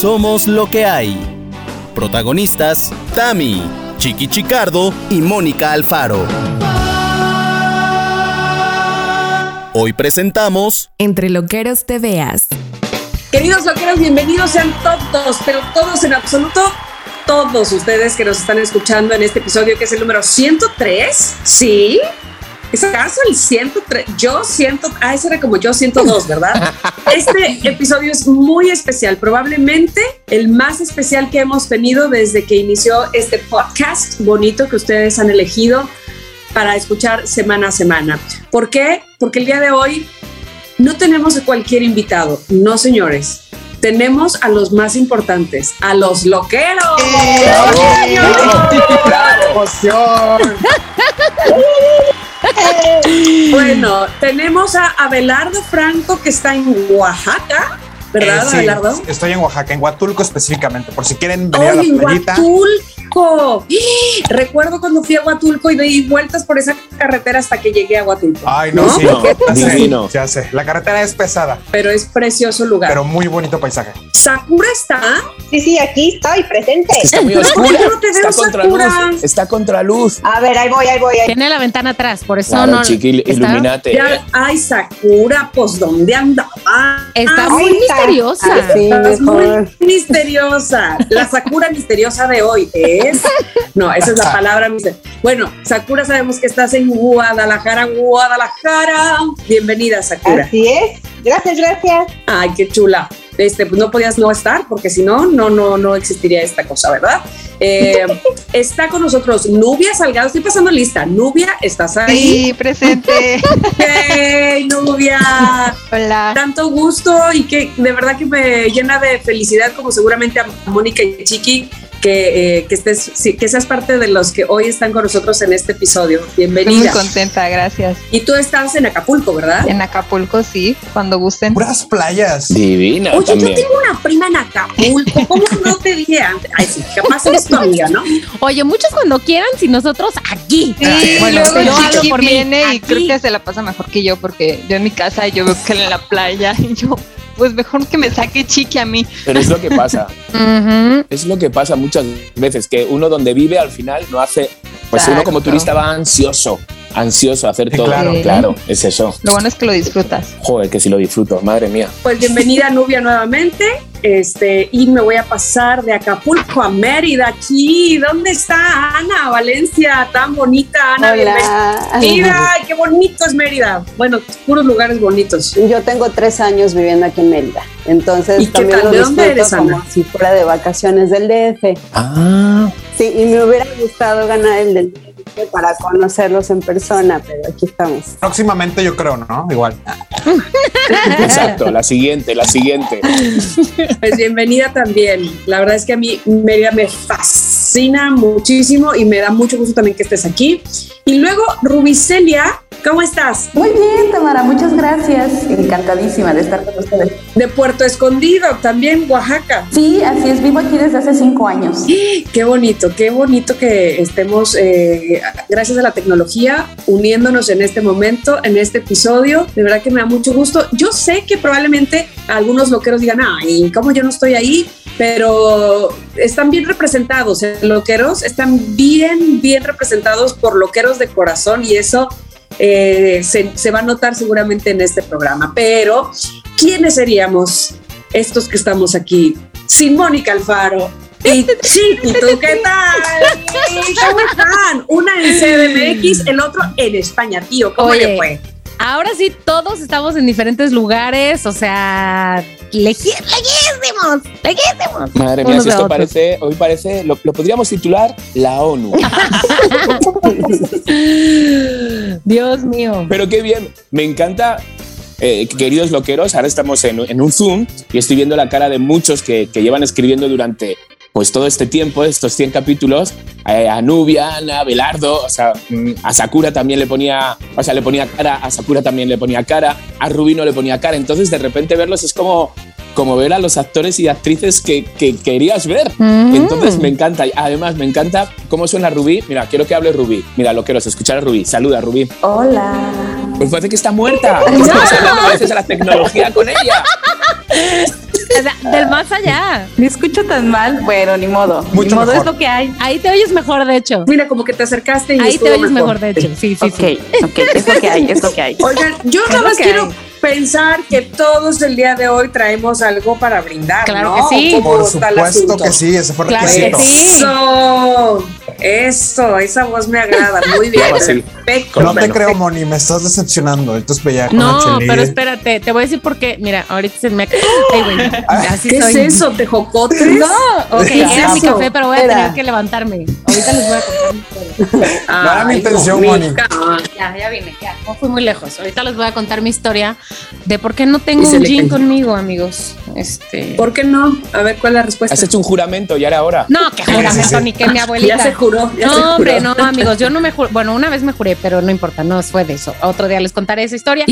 Somos lo que hay. Protagonistas, Tami, Chiqui Chicardo y Mónica Alfaro. Hoy presentamos Entre Loqueros te veas. Queridos loqueros, bienvenidos sean todos, pero todos en absoluto, todos ustedes que nos están escuchando en este episodio que es el número 103. ¿Sí? ¿Es acaso el 103? Yo siento, ah, ese era como yo 102, ¿verdad? Este episodio es muy especial, probablemente el más especial que hemos tenido desde que inició este podcast bonito que ustedes han elegido para escuchar semana a semana. ¿Por qué? Porque el día de hoy no tenemos a cualquier invitado, no señores. Tenemos a los más importantes, a los loqueros. Bueno, tenemos a Abelardo Franco que está en Oaxaca, ¿verdad, Eh, sí, Abelardo? Estoy en Oaxaca, en Huatulco específicamente, por si quieren venir a la ¡Ay, en playita. Huatulco! ¡Ah! Recuerdo cuando fui a Huatulco y di vueltas por esa carretera hasta que llegué a Huatulco. Ay, no, ¿No? sí. No, divino. ya sé. La carretera es pesada, Pero es precioso lugar. pero muy bonito paisaje. ¿Sakura está? Sí, sí, aquí estoy presente. Está muy ¿Por qué oscura. no te veo, está contra Sakura? luz. Está contra luz. A ver, ahí voy, ahí voy. Ahí. Tiene la ventana atrás, por eso Claro, no. chiqui, está- ilumínate. Ya, ay, Sakura, pues ¿dónde andaba? Está muy está. misteriosa. Estás muy misteriosa. La Sakura misteriosa de hoy es. No, esa es la palabra. Bueno, Sakura, sabemos que estás en Guadalajara, Guadalajara. Bienvenida, Sakura. Así es. Gracias, gracias. Ay, qué chula. Este, pues no podías no estar, porque si no, no, no, no existiría esta cosa, ¿verdad? Eh, está con nosotros Nubia Salgado. Estoy pasando lista. Nubia, ¿estás ahí? Sí, presente. ¡Hey, Nubia! Hola. tanto gusto y que de verdad que me llena de felicidad, como seguramente a Mónica y Chiqui, que, eh, que, estés, sí, que seas parte de los que hoy están con nosotros en este episodio. Estoy muy Bienvenida. contenta, gracias. Y tú estás en Acapulco, ¿verdad? En Acapulco, sí, cuando gusten. Puras playas. Divina Oye, también. yo tengo una prima en Acapulco. ¿Cómo no te dije antes? Ay, sí, capaz eres tu amiga, ¿no? Oye, muchos cuando quieran, si nosotros aquí. Sí, Bueno, luego yo hablo por mí, viene y aquí. creo que se la pasa mejor que yo porque yo en mi casa yo veo que en la playa y yo, pues mejor que me saque Chiqui a mí. Pero es lo que pasa. Es lo que pasa muchas veces, que uno donde vive al final no hace. Pues uno como turista va ansioso, ansioso a hacer Sí, todo. claro. claro, es eso. Lo bueno es que lo disfrutas. Joder, que si lo disfruto, madre mía. Pues bienvenida Nubia nuevamente. Este, y me voy a pasar de Acapulco a Mérida aquí. ¿Dónde está Ana Valencia? Tan bonita, Ana. Hola. Bienvenida. Ay, qué bonito es Mérida. Bueno, puros lugares bonitos. Yo tengo tres años viviendo aquí en Mérida, entonces ¿Y qué también tal? lo ¿De dónde eres, como Ana? si fuera de vacaciones del DF. Ah, Sí, y me hubiera gustado ganar el del DF para conocerlos en persona, pero aquí estamos. Próximamente yo creo, ¿no? Igual. exacto, la siguiente, la siguiente. Pues bienvenida también. La verdad es que a mí Mérida me fascina muchísimo y me da mucho gusto también que estés aquí. Y luego, Rubicelia, ¿cómo estás? Muy bien, Tamara, muchas gracias. Encantadísima de estar con ustedes. De Puerto Escondido, también Oaxaca. Sí, así es, vivo aquí desde hace cinco años. Qué bonito, qué bonito que estemos, eh, gracias a la tecnología, uniéndonos en este momento, en este episodio. De verdad que me da mucho gusto. Yo sé que probablemente algunos loqueros digan, ay, ¿cómo yo no estoy ahí? Pero están bien representados, ¿eh? Loqueros, están bien, bien representados por loqueros de corazón y eso eh, se, se va a notar seguramente en este programa. Pero, ¿quiénes seríamos estos que estamos aquí? Sin Mónica Alfaro, y Chiqui, ¿tú qué tal? ¿Cómo están? Una en CDMX, el otro en España, tío. ¿Cómo Oye. le fue? Ahora sí, todos estamos en diferentes lugares, o sea, lejí- lejísimos, lejísimos. Madre mía, si esto parece, hoy parece, lo, lo podríamos titular la ONU. Dios mío. Pero qué bien, me encanta. eh, queridos loqueros, ahora estamos en, en un Zoom y estoy viendo la cara de muchos que, que llevan escribiendo durante pues todo este tiempo, estos 100 capítulos, eh, a Nubia, a Ana, a Belardo, o sea, mm, a Sakura también le ponía, o sea, le ponía cara, a Sakura también le ponía cara, a Rubino le ponía cara, entonces de repente verlos es como, como ver a los actores y actrices que, que querías ver. Mm. Entonces me encanta, y además me encanta cómo suena Rubí, mira, quiero que hable Rubí, mira, loqueros, escuchar a Rubí, saluda Rubí. Hola. Pues parece que está muerta. Estamos hablando a veces a la tecnología con ella. sea, del más allá. Me escucho tan mal. Bueno, ni modo. Mucho ni modo mejor. es lo que hay. Ahí te oyes mejor, de hecho. Mira, como que te acercaste y Ahí te oyes mejor, de hecho. Sí, sí, Ok, sí. ok, es lo que hay, es lo que hay. Oigan, yo nada lo más quiero hay. Pensar que todos el día de hoy traemos algo para brindar, Claro ¿no? que sí. ¿Cómo Por supuesto que sí, ese fue Claro que sí. Eso, eso, esa voz me agrada. Muy bien, perfecto. No te creo, Moni, me estás decepcionando. Entonces, pues ya con No, pero espérate, te voy a decir por qué. Mira, ahorita se me. Ay, güey. Así ¿Qué soy. es eso? ¿Tejocotes? No, ok, ¿Qué es era mi café, pero voy a Era. tener que levantarme. Ahorita les voy a contar No era mi intención, Moni. Ya, ya vine, ya. No fui muy lejos. Ahorita les voy a contar mi historia de por qué no tengo Y se un cayó. conmigo, amigos. Este. ¿Por qué no? A ver, ¿cuál es la respuesta? Has hecho un juramento, ya era hora. No, que juramento, sí. ni que mi abuelita. Ya se juró. Ya se No, hombre, juró. no, amigos, yo no me juré. Bueno, una vez me juré, pero no importa, no fue de eso. Otro día les contaré esa historia.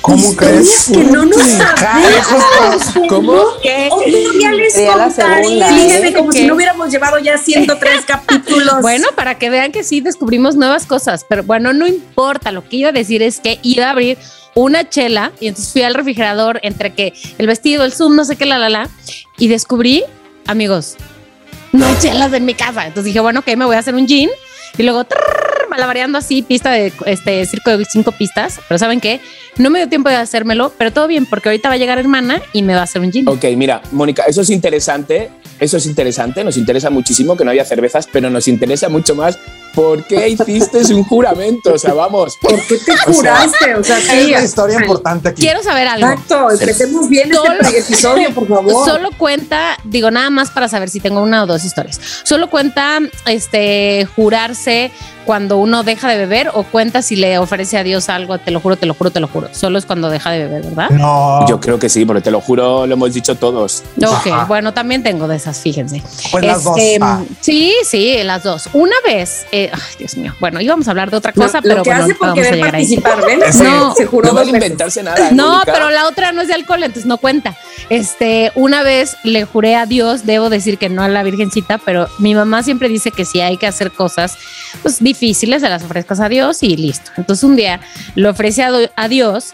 ¿Cómo crees? Que no nos sabemos. ¿Cómo? ¿Qué? Otro día les contaré. segunda, Fíjense, ¿eh? como ¿Qué? si no hubiéramos llevado ya 103 capítulos. Bueno, para que vean que sí descubrimos nuevas cosas, pero bueno, no importa. Lo que iba a decir es que iba a abrir una chela y entonces fui al refrigerador entre que el vestido, el zoom, no sé qué, la, la, la, y descubrí, amigos, no hay chelas en mi casa. Entonces dije, bueno, ok, me voy a hacer un gin y luego malabareando así, pista de este circo de cinco pistas. Pero ¿saben qué? No me dio tiempo de hacérmelo, pero todo bien, porque ahorita va a llegar hermana y me va a hacer un gin. Ok, mira, Mónica, eso es interesante, eso es interesante, nos interesa muchísimo que no haya cervezas, pero nos interesa mucho más por qué hiciste un juramento, o sea, vamos. ¿Por qué te juraste? O sea, Es sí. la historia importante aquí. Quiero saber algo. Exacto, empecemos bien Solo- este episodio, por favor. Solo cuenta, digo nada más para saber si tengo una o dos historias. Solo cuenta este jurarse cuando uno deja de beber o cuenta si le ofrece a Dios algo, te lo juro, te lo juro, te lo juro. Solo es cuando deja de beber, ¿verdad? No. Yo creo que sí, porque te lo juro, lo hemos dicho todos. Ok, Ajá. bueno, también tengo de esas, fíjense. Pues las dos. Ah. Sí, sí, las dos. Una vez, eh, ay, Dios mío, bueno, íbamos a hablar de otra No, cosa, lo pero que bueno, hace por querer participar, No, se juró No inventarse nada. No, pero la otra no es de alcohol, entonces no cuenta. Este, una vez le juré a Dios, debo decir que no a la Virgencita, pero mi mamá siempre dice que si hay que hacer cosas pues difíciles, se las ofrezcas a Dios y listo. Entonces un día le ofrecí a, a Dios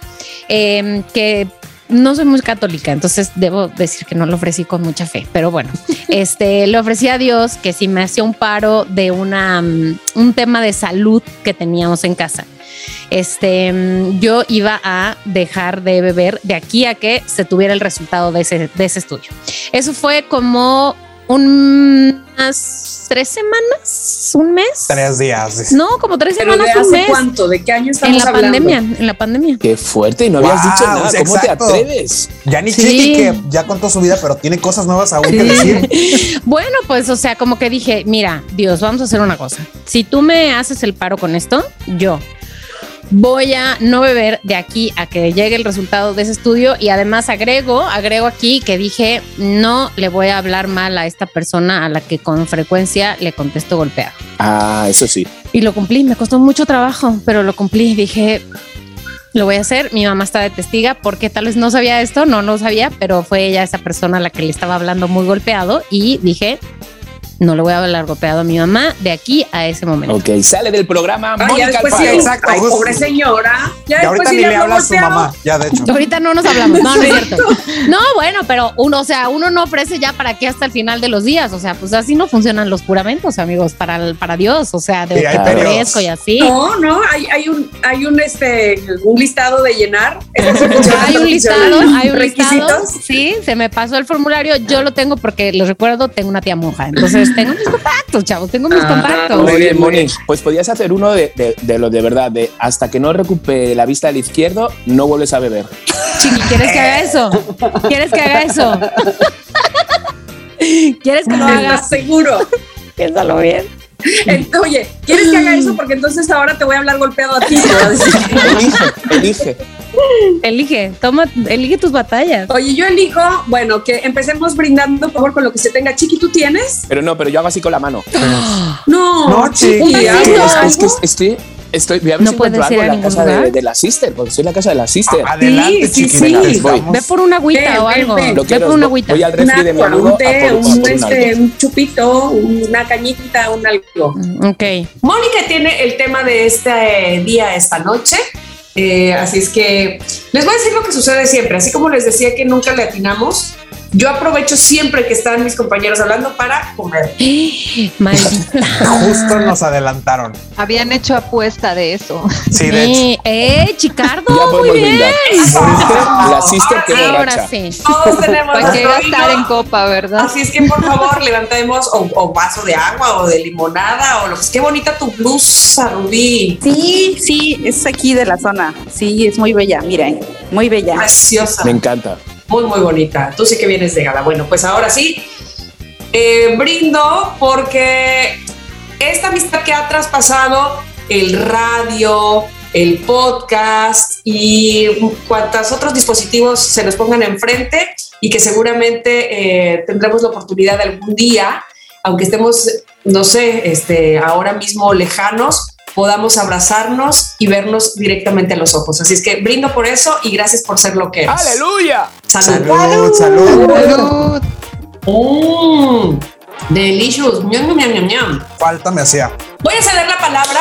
eh, que no soy muy católica, entonces debo decir que no lo ofrecí con mucha fe, pero bueno, este, le ofrecí a Dios que si me hacía un paro de una, mm, un tema de salud que teníamos en casa, este, mm, yo iba a dejar de beber de aquí a que se tuviera el resultado de ese, de ese estudio. Eso fue como unas tres semanas, un mes. Tres días. No, como tres ¿Pero de semanas, un mes. cuánto? ¿De qué año En estamos la hablando? pandemia, en la pandemia. Qué fuerte, y no habías Wow, dicho nada. ¿Cómo exacto. te atreves? Ya ni Sí. Chiqui, que ya contó su vida, pero tiene cosas nuevas aún que decir. Bueno, pues, o sea, como que dije, mira, Dios, vamos a hacer una cosa. Si tú me haces el paro con esto, yo voy a no beber de aquí a que llegue el resultado de ese estudio y además agrego, agrego aquí que dije, no le voy a hablar mal a esta persona a la que con frecuencia le contesto golpeado. Ah, eso sí. Y lo cumplí, me costó mucho trabajo, pero lo cumplí. Dije, lo voy a hacer. Mi mamá está de testiga porque tal vez no sabía esto, no lo sabía, pero fue ella esa persona a la que le estaba hablando muy golpeado y dije, no le voy a hablar golpeado a mi mamá de aquí a ese momento. Ok, sale del programa Ah, ya Mónica después sí. Exacto, ay, pobre señora. Ya Y después ahorita sí ni le habla a su mamá. Ya, de hecho. Ahorita no nos hablamos, no, no es cierto. No, bueno, pero uno, o sea, uno no ofrece ya para qué hasta el final de los días, o sea, pues así no funcionan los juramentos, amigos, para, el- para Dios, o sea, de ofrezco y así. No, no, hay, hay un, hay un, este, un listado de llenar. Hay un listado, hay un listado. Sí, se me pasó el formulario. Yo lo tengo porque les recuerdo, tengo una tía monja. Entonces tengo mis contactos, chavos, tengo mis Ah, contactos. Muy bien, Moni. Pues podías hacer uno de, de, de lo de verdad, de hasta que no recupere la vista del izquierdo, no vuelves a beber. Chiqui, ¿quieres que haga eso? ¿Quieres que haga eso? ¿Quieres que lo haga? ¿Estás seguro? Piénsalo bien. Eh, Oye, ¿quieres que haga eso? Porque entonces ahora te voy a hablar golpeado a ti. Elige, elige. Elige, toma, elige tus batallas. Oye, yo elijo, bueno, que empecemos brindando, por favor, con lo que se tenga. Chiqui, ¿tú tienes? Pero no, pero yo hago así con la mano. No, No, Chiqui. Es que, estoy, estoy, voy a ver No si puedes ir en la casa de, la sister, porque soy en la casa de la sister. Adelante, Sí, sí, Chiqui. sí. venga, Ve por una agüita Ven, o algo. Ve quiero, por una agüita. voy al refri de mi agua, amigo un a té, por- a un, por un este, un chupito, una cañita, un algo. Ok. Mónica tiene el tema de este día, esta noche. Eh, así es que les voy a decir lo que sucede siempre. Así como les decía que nunca le atinamos, yo aprovecho siempre que están mis compañeros hablando para comer. Maldita. Justo nos adelantaron. Habían hecho apuesta de eso. Sí, de hecho. Eh, eh, Chicardo, Ya muy bien. brindar. La sister que Ahora sí. Todos tenemos ¿Para nuestro gastar en copa, verdad? Así es que por favor levantemos o, o vaso de agua o de limonada o lo que es. Qué bonita tu blusa, Rubí. Sí, sí, es aquí de la zona. Sí, es muy bella, miren, muy bella. Preciosa. Me encanta. Muy, muy bonita. Tú sí que vienes de gala. Bueno, pues ahora sí, eh, brindo porque esta amistad que ha traspasado el radio, el podcast y cuantos otros dispositivos se nos pongan enfrente y que seguramente eh, tendremos la oportunidad algún día, aunque estemos, no sé, este, ahora mismo lejanos, podamos abrazarnos y vernos directamente a los ojos. Así es que brindo por eso y gracias por ser lo que eres. ¡Aleluya! Salud. Salud, salud. Salud. Mmm, delicious. Ñam, ñam, ñam, ñam, ñam. Falta me hacía. Voy a ceder la palabra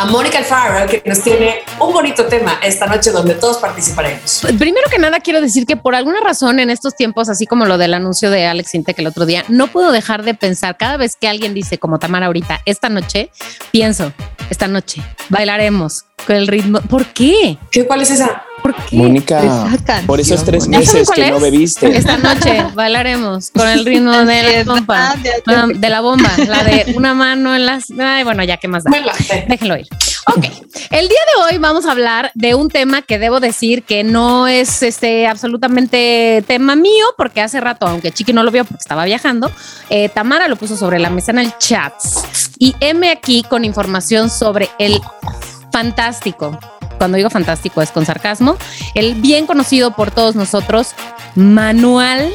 a Mónica Alfaro, que nos tiene un bonito tema esta noche donde todos participaremos. Primero que nada, quiero decir que por alguna razón en estos tiempos, así como lo del anuncio de Alex Intec el otro día, no puedo dejar de pensar cada vez que alguien dice, como Tamara ahorita, esta noche, pienso, esta noche bailaremos con el ritmo. ¿Por qué? ¿Qué, ¿Cuál es esa? ¿Por qué? Mónica, por esos tres Mónica. ¿Ya saben meses que no bebiste. Esta noche bailaremos con el ritmo de la bomba. Ansiedad, De la bomba, la de una mano en las. Ay, bueno, ya, ¿qué más da? Déjenlo ir. Ok, el día de hoy vamos a hablar de un tema que debo decir que no es este absolutamente tema mío, porque hace rato, aunque Chiqui no lo vio porque estaba viajando, eh, Tamara lo puso sobre la mesa en el chat. Y M aquí con información sobre el fantástico. Cuando digo fantástico es con sarcasmo. El bien conocido por todos nosotros, Manual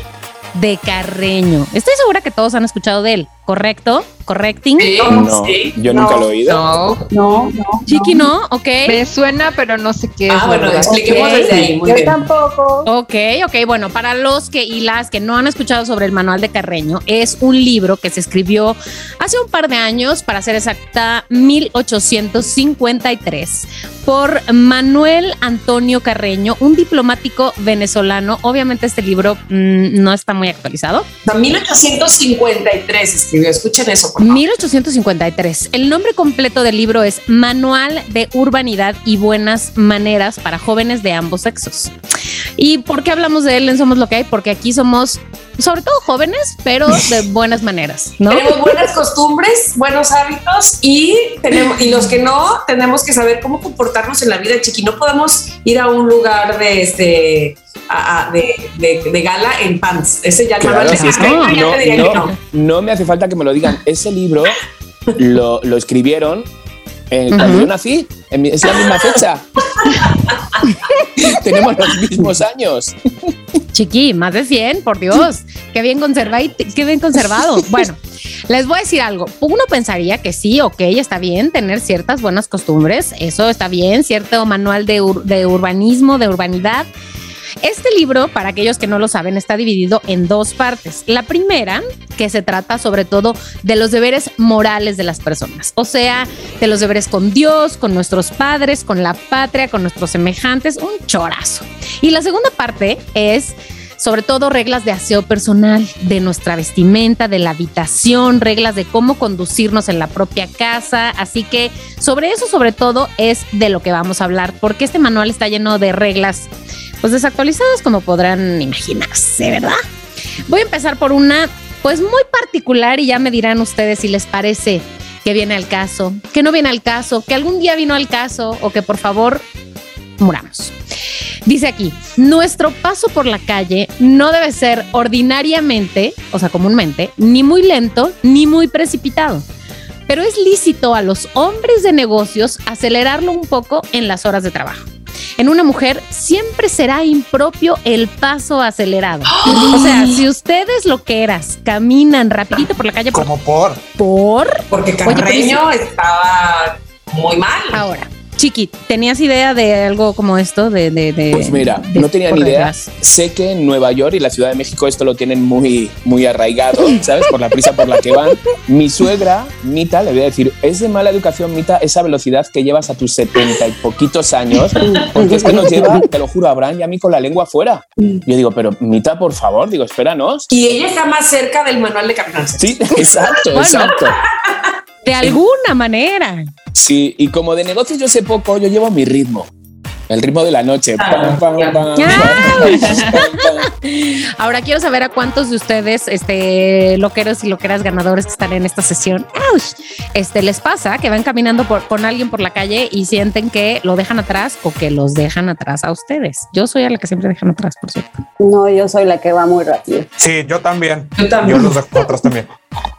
de Carreño. Estoy segura que todos han escuchado de él, ¿correcto? ¿Correcting? Sí, No, sí. yo nunca lo he oído. No, No, no. Chiqui, ¿no? Ok. me suena, pero no sé qué es. Ah, bueno, expliquemos Ok. desde ahí. Muy Yo bien. tampoco. Ok, ok, bueno, para los que y las que no han escuchado sobre el manual de Carreño, es un libro que se escribió hace un par de años, para ser exacta, 1853, por Manuel Antonio Carreño, un diplomático venezolano. Obviamente este libro mm, no está muy actualizado. En 1853 escribió, escuchen eso, por favor. 1853. El nombre completo del libro es Manual de Urbanidad y Buenas Maneras para Jóvenes de ambos sexos. ¿Y por qué hablamos de él en Somos lo que hay? Porque aquí somos, sobre todo jóvenes, pero de buenas maneras, ¿no? Tenemos buenas costumbres, buenos hábitos y tenemos y los que no tenemos que saber cómo comportarnos en la vida chiqui. No podemos ir a un lugar de este a- a- de, de- de gala en pants. Ese ya Claro, si es que ya no, no, no. no me hace falta que me lo digan. Ese libro lo, lo escribieron eh, cuando Ujú. yo nací. En mi- es la misma fecha. Tenemos los mismos años. Chiqui, más de 100, por Dios. Qué bien conservado, qué bien conservado. Bueno, les voy a decir algo. Uno pensaría que sí, ok, está bien tener ciertas buenas costumbres, eso está bien, cierto manual de, ur- de urbanismo, de urbanidad. Este libro, para aquellos que no lo saben, está dividido en dos partes. La primera, que se trata sobre todo de los deberes morales de las personas, o sea, de los deberes con Dios, con nuestros padres, con la patria, con nuestros semejantes, un chorazo. Y la segunda parte es sobre todo reglas de aseo personal, de nuestra vestimenta, de la habitación, reglas de cómo conducirnos en la propia casa. Así que sobre eso, sobre todo, es de lo que vamos a hablar, porque este manual está lleno de reglas, pues desactualizadas, como podrán imaginarse, ¿verdad? Voy a empezar por una, pues muy particular, y ya me dirán ustedes si les parece que viene al caso, que no viene al caso, que algún día vino al caso, o que por favor muramos. Dice aquí, nuestro paso por la calle no debe ser ordinariamente, o sea, comúnmente, ni muy lento ni muy precipitado. Pero es lícito a los hombres de negocios acelerarlo un poco en las horas de trabajo. En una mujer siempre será impropio el paso acelerado. O sea, si ustedes lo que eras caminan rapidito por la calle Como por. por Porque Oye, pero Carreño estaba muy mal. Ahora, Chiqui, ¿tenías idea de algo como esto? De, de, de- Pues mira, de no tenía ni idea. Sé que en Nueva York y la Ciudad de México esto lo tienen muy, muy arraigado, ¿sabes? Por la prisa por la que van. Mi suegra, Mita, le voy a decir, es de mala educación, Mita, esa velocidad que llevas a tus setenta y poquitos años, porque es que nos lleva, te lo juro, a Abraham y a mí con la lengua afuera. Yo digo, pero Mita, por favor, digo, espéranos. Y ella está más cerca del manual de caminanza. Sí, exacto, Bueno. exacto. De alguna manera. Sí, y como de negocios yo sé poco, yo llevo mi ritmo. El ritmo de la noche. Pam, pam, pam, pam, pam. Ahora quiero saber a cuántos de ustedes, este, loqueros y loqueras ganadores que están en esta sesión, ¡ouch! este, les pasa que van caminando por, con alguien por la calle y sienten que lo dejan atrás o que los dejan atrás a ustedes. Yo soy a la que siempre dejan atrás, por cierto. No, yo soy la que va muy rápido. Sí, yo también. Yo también. Yo los dejo atrás también.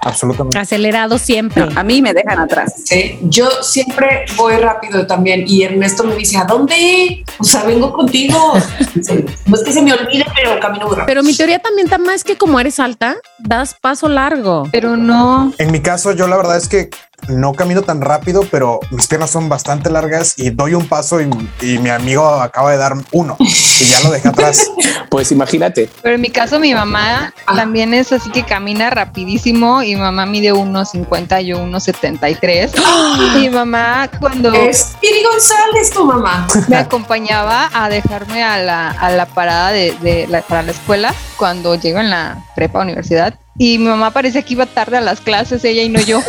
Absolutamente. Acelerado siempre. A mí me dejan atrás. Sí, yo siempre voy rápido también y Ernesto me dice, ¿a dónde? O sea, vengo contigo. Sí, No es que se me olvide, pero camino muy rápido. Pero mi teoría también, Tama, es que como eres alta, das paso largo. Pero no. En mi caso, yo la verdad es que no camino tan rápido, pero mis piernas son bastante largas y doy un paso y, y mi amigo acaba de dar uno y ya lo dejé atrás. Pues imagínate. Pero en mi caso, mi mamá también es así que camina rapidísimo y mi mamá mide 1,50, yo 1,73. Y mi mamá cuando Es Piri González, tu mamá. me acompañaba a dejarme a la, a la parada de, de la, para la escuela cuando llego en la prepa universidad. Y mi mamá parecía que iba tarde a las clases, ella y no yo.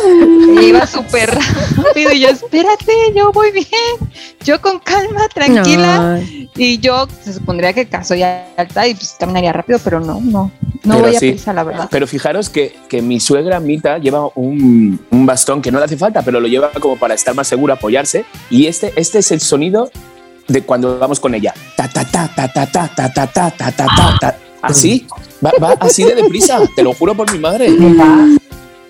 Ella iba súper rápido y yo, espérate, yo voy bien. Yo con calma, tranquila. Ay. Y yo se supondría que caso ya alta y pues caminaría rápido, pero no, no. No Pero voy a sí. prisa, la verdad. Pero fijaros que, que mi suegra Mita lleva un, un bastón que no le hace falta, pero lo lleva como para estar más segura, apoyarse. Y este, este es el sonido de cuando vamos con ella. Ta, ta, ta, ta, ta, ta, ta, ta, ta, ta, ta, ta, ta. Así, va, va así de deprisa, te lo juro por mi madre.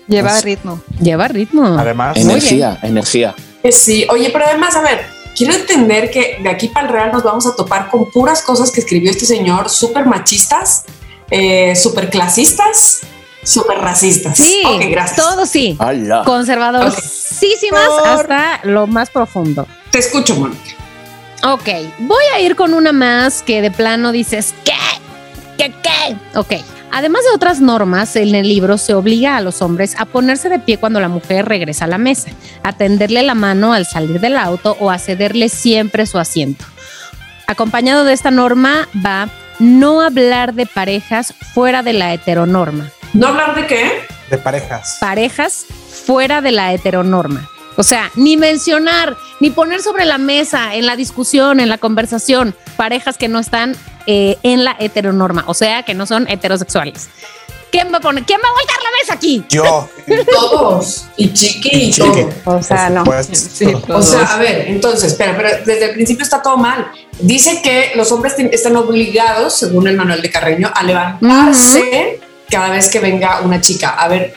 Lleva Pues- ritmo. Lleva ritmo. Además, Energía, energía. Eh, Sí, oye, pero además, a ver, quiero entender que de aquí para el Real nos vamos a topar con puras cosas que escribió este señor, súper machistas, eh, súper clasistas, súper racistas. Sí, gracias. todo sí. Conservadorísimas hasta lo más profundo. Te escucho, Mónica. Ok, voy a ir con una más que de plano dices, ¿qué? ¿Qué qué? Ok. Además de otras normas, en el libro se obliga a los hombres a ponerse de pie cuando la mujer regresa a la mesa, a tenderle la mano al salir del auto o a cederle siempre su asiento. Acompañado de esta norma va no hablar de parejas fuera de la heteronorma. ¿No hablar de qué? de parejas. parejas fuera de la heteronorma. O sea, ni mencionar, ni poner sobre la mesa, en la discusión, en la conversación, parejas que no están eh, en la heteronorma, o sea, que no son heterosexuales. ¿Quién va a poner, quién va a voltar la mesa aquí? Yo. Todos. Y chiqui y, todo. O sea, no. Pues, O sea, a ver, entonces, espera, pero desde el principio está todo mal. Dice que los hombres están obligados, según el manual de Carreño, a levantarse cada vez que venga una chica. A ver,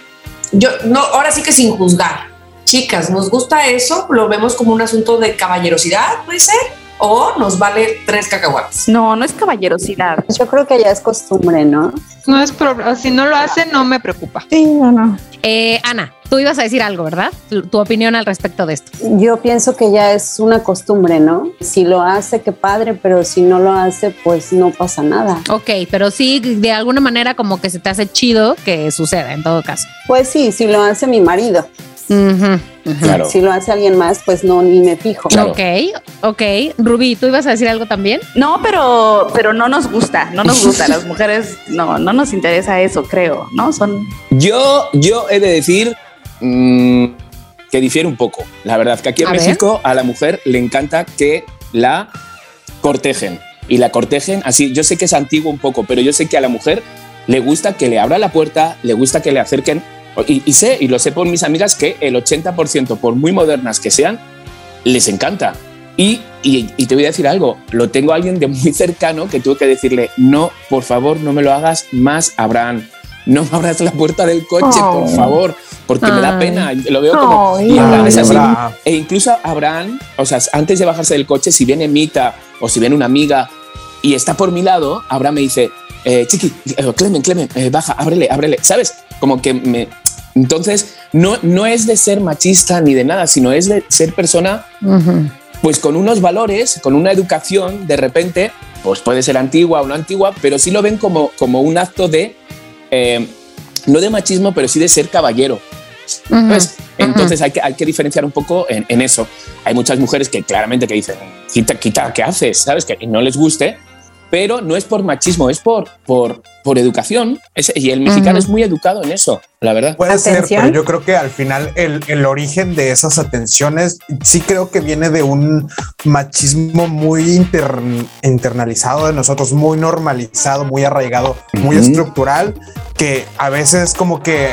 yo, no, ahora sí que sin juzgar. Chicas, ¿nos gusta eso? ¿Lo vemos como un asunto de caballerosidad, puede ser? ¿O nos vale tres cacahuates? No, no es caballerosidad. Yo creo que ya es costumbre, ¿no? No es problema. Si no lo hace, no me preocupa. Sí, no, no. Eh, Ana, tú ibas a decir algo, ¿verdad? Tu tu opinión al respecto de esto. Yo pienso que ya es una costumbre, ¿no? Si lo hace, qué padre, pero si no lo hace, pues no pasa nada. Ok, pero sí, de alguna manera como que se te hace chido que suceda en todo caso. Pues sí, si lo hace mi marido. Claro. Si lo hace alguien más, pues no, ni me fijo. Claro. Ok, ok. Rubí, ¿tú ibas a decir algo también? No, pero, pero no nos gusta, no nos gusta. Las mujeres no, no nos interesa eso, creo, ¿no? Son Yo, yo he de decir mm, que difiere un poco. La verdad, que aquí en A ver. México a la mujer le encanta que la cortejen. Y la cortejen así. Yo sé que es antiguo un poco, pero yo sé que a la mujer le gusta que le abra la puerta, le gusta que le acerquen. Y, y sé, y lo sé por mis amigas, que el 80%, por muy modernas que sean, les encanta. Y, y- y te voy a decir algo, lo tengo a alguien de muy cercano que tuve que decirle, no, por favor, no me lo hagas más, Abraham. No me abras la puerta del coche, por favor, porque me da Ay. pena. Lo veo como... Ay. y Abraham es Ay, así. E incluso Abraham, o sea, antes de bajarse del coche, si viene Mita o si viene una amiga y está por mi lado, Abraham me dice, eh, Chiqui, eh, Clemen, Clemen, eh, baja, ábrele, ábrele, ¿sabes? Como que me... Entonces, no, no es de ser machista ni de nada, sino es de ser persona pues con unos valores, con una educación, de repente, pues puede ser antigua o no antigua, pero sí lo ven como, como un acto de, eh, no de machismo, pero sí de ser caballero. Entonces hay, que, hay que diferenciar un poco en, en eso. Hay muchas mujeres que claramente que dicen, quita, quita, ¿qué haces? ¿Sabes? Que no les guste, pero no es por machismo, es por, por, por educación. Es- y el mexicano es muy educado en eso, la verdad. Puede ser, pero yo creo que al final el, el origen de esas atenciones sí creo que viene de un machismo muy inter- internalizado de nosotros, muy normalizado, muy arraigado, muy estructural, que a veces como que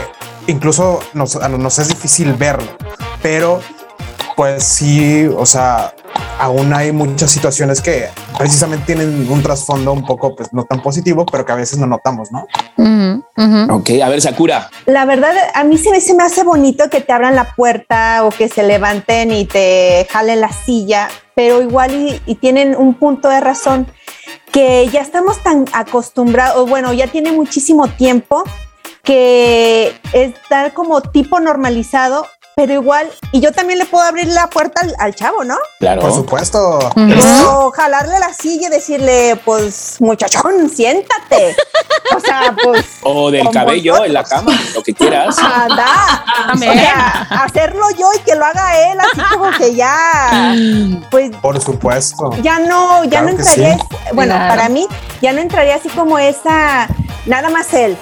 incluso nos, nos es difícil verlo, pero pues sí, o sea, aún hay muchas situaciones que precisamente tienen un trasfondo un poco, pues no tan positivo, pero que a veces no notamos, ¿no? Ujú. Ok, a ver, Sakura. La verdad, a mí se me, se me hace bonito que te abran la puerta o que se levanten y te jalen la silla, pero igual y, y tienen un punto de razón que ya estamos tan acostumbrados, o bueno, ya tiene muchísimo tiempo que está como tipo normalizado, pero igual, y yo también le puedo abrir la puerta al, al chavo, ¿no? Claro. Por supuesto. O jalarle la silla y decirle, pues, muchachón, siéntate. O sea, pues, O del cabello en la cama, lo que quieras. anda. O sea, hacerlo yo y que lo haga él, así como que ya, pues, Por supuesto. ya no, ya Claro no entraría, sí. bueno, Claro. para mí, ya no entraría así como esa, nada más él,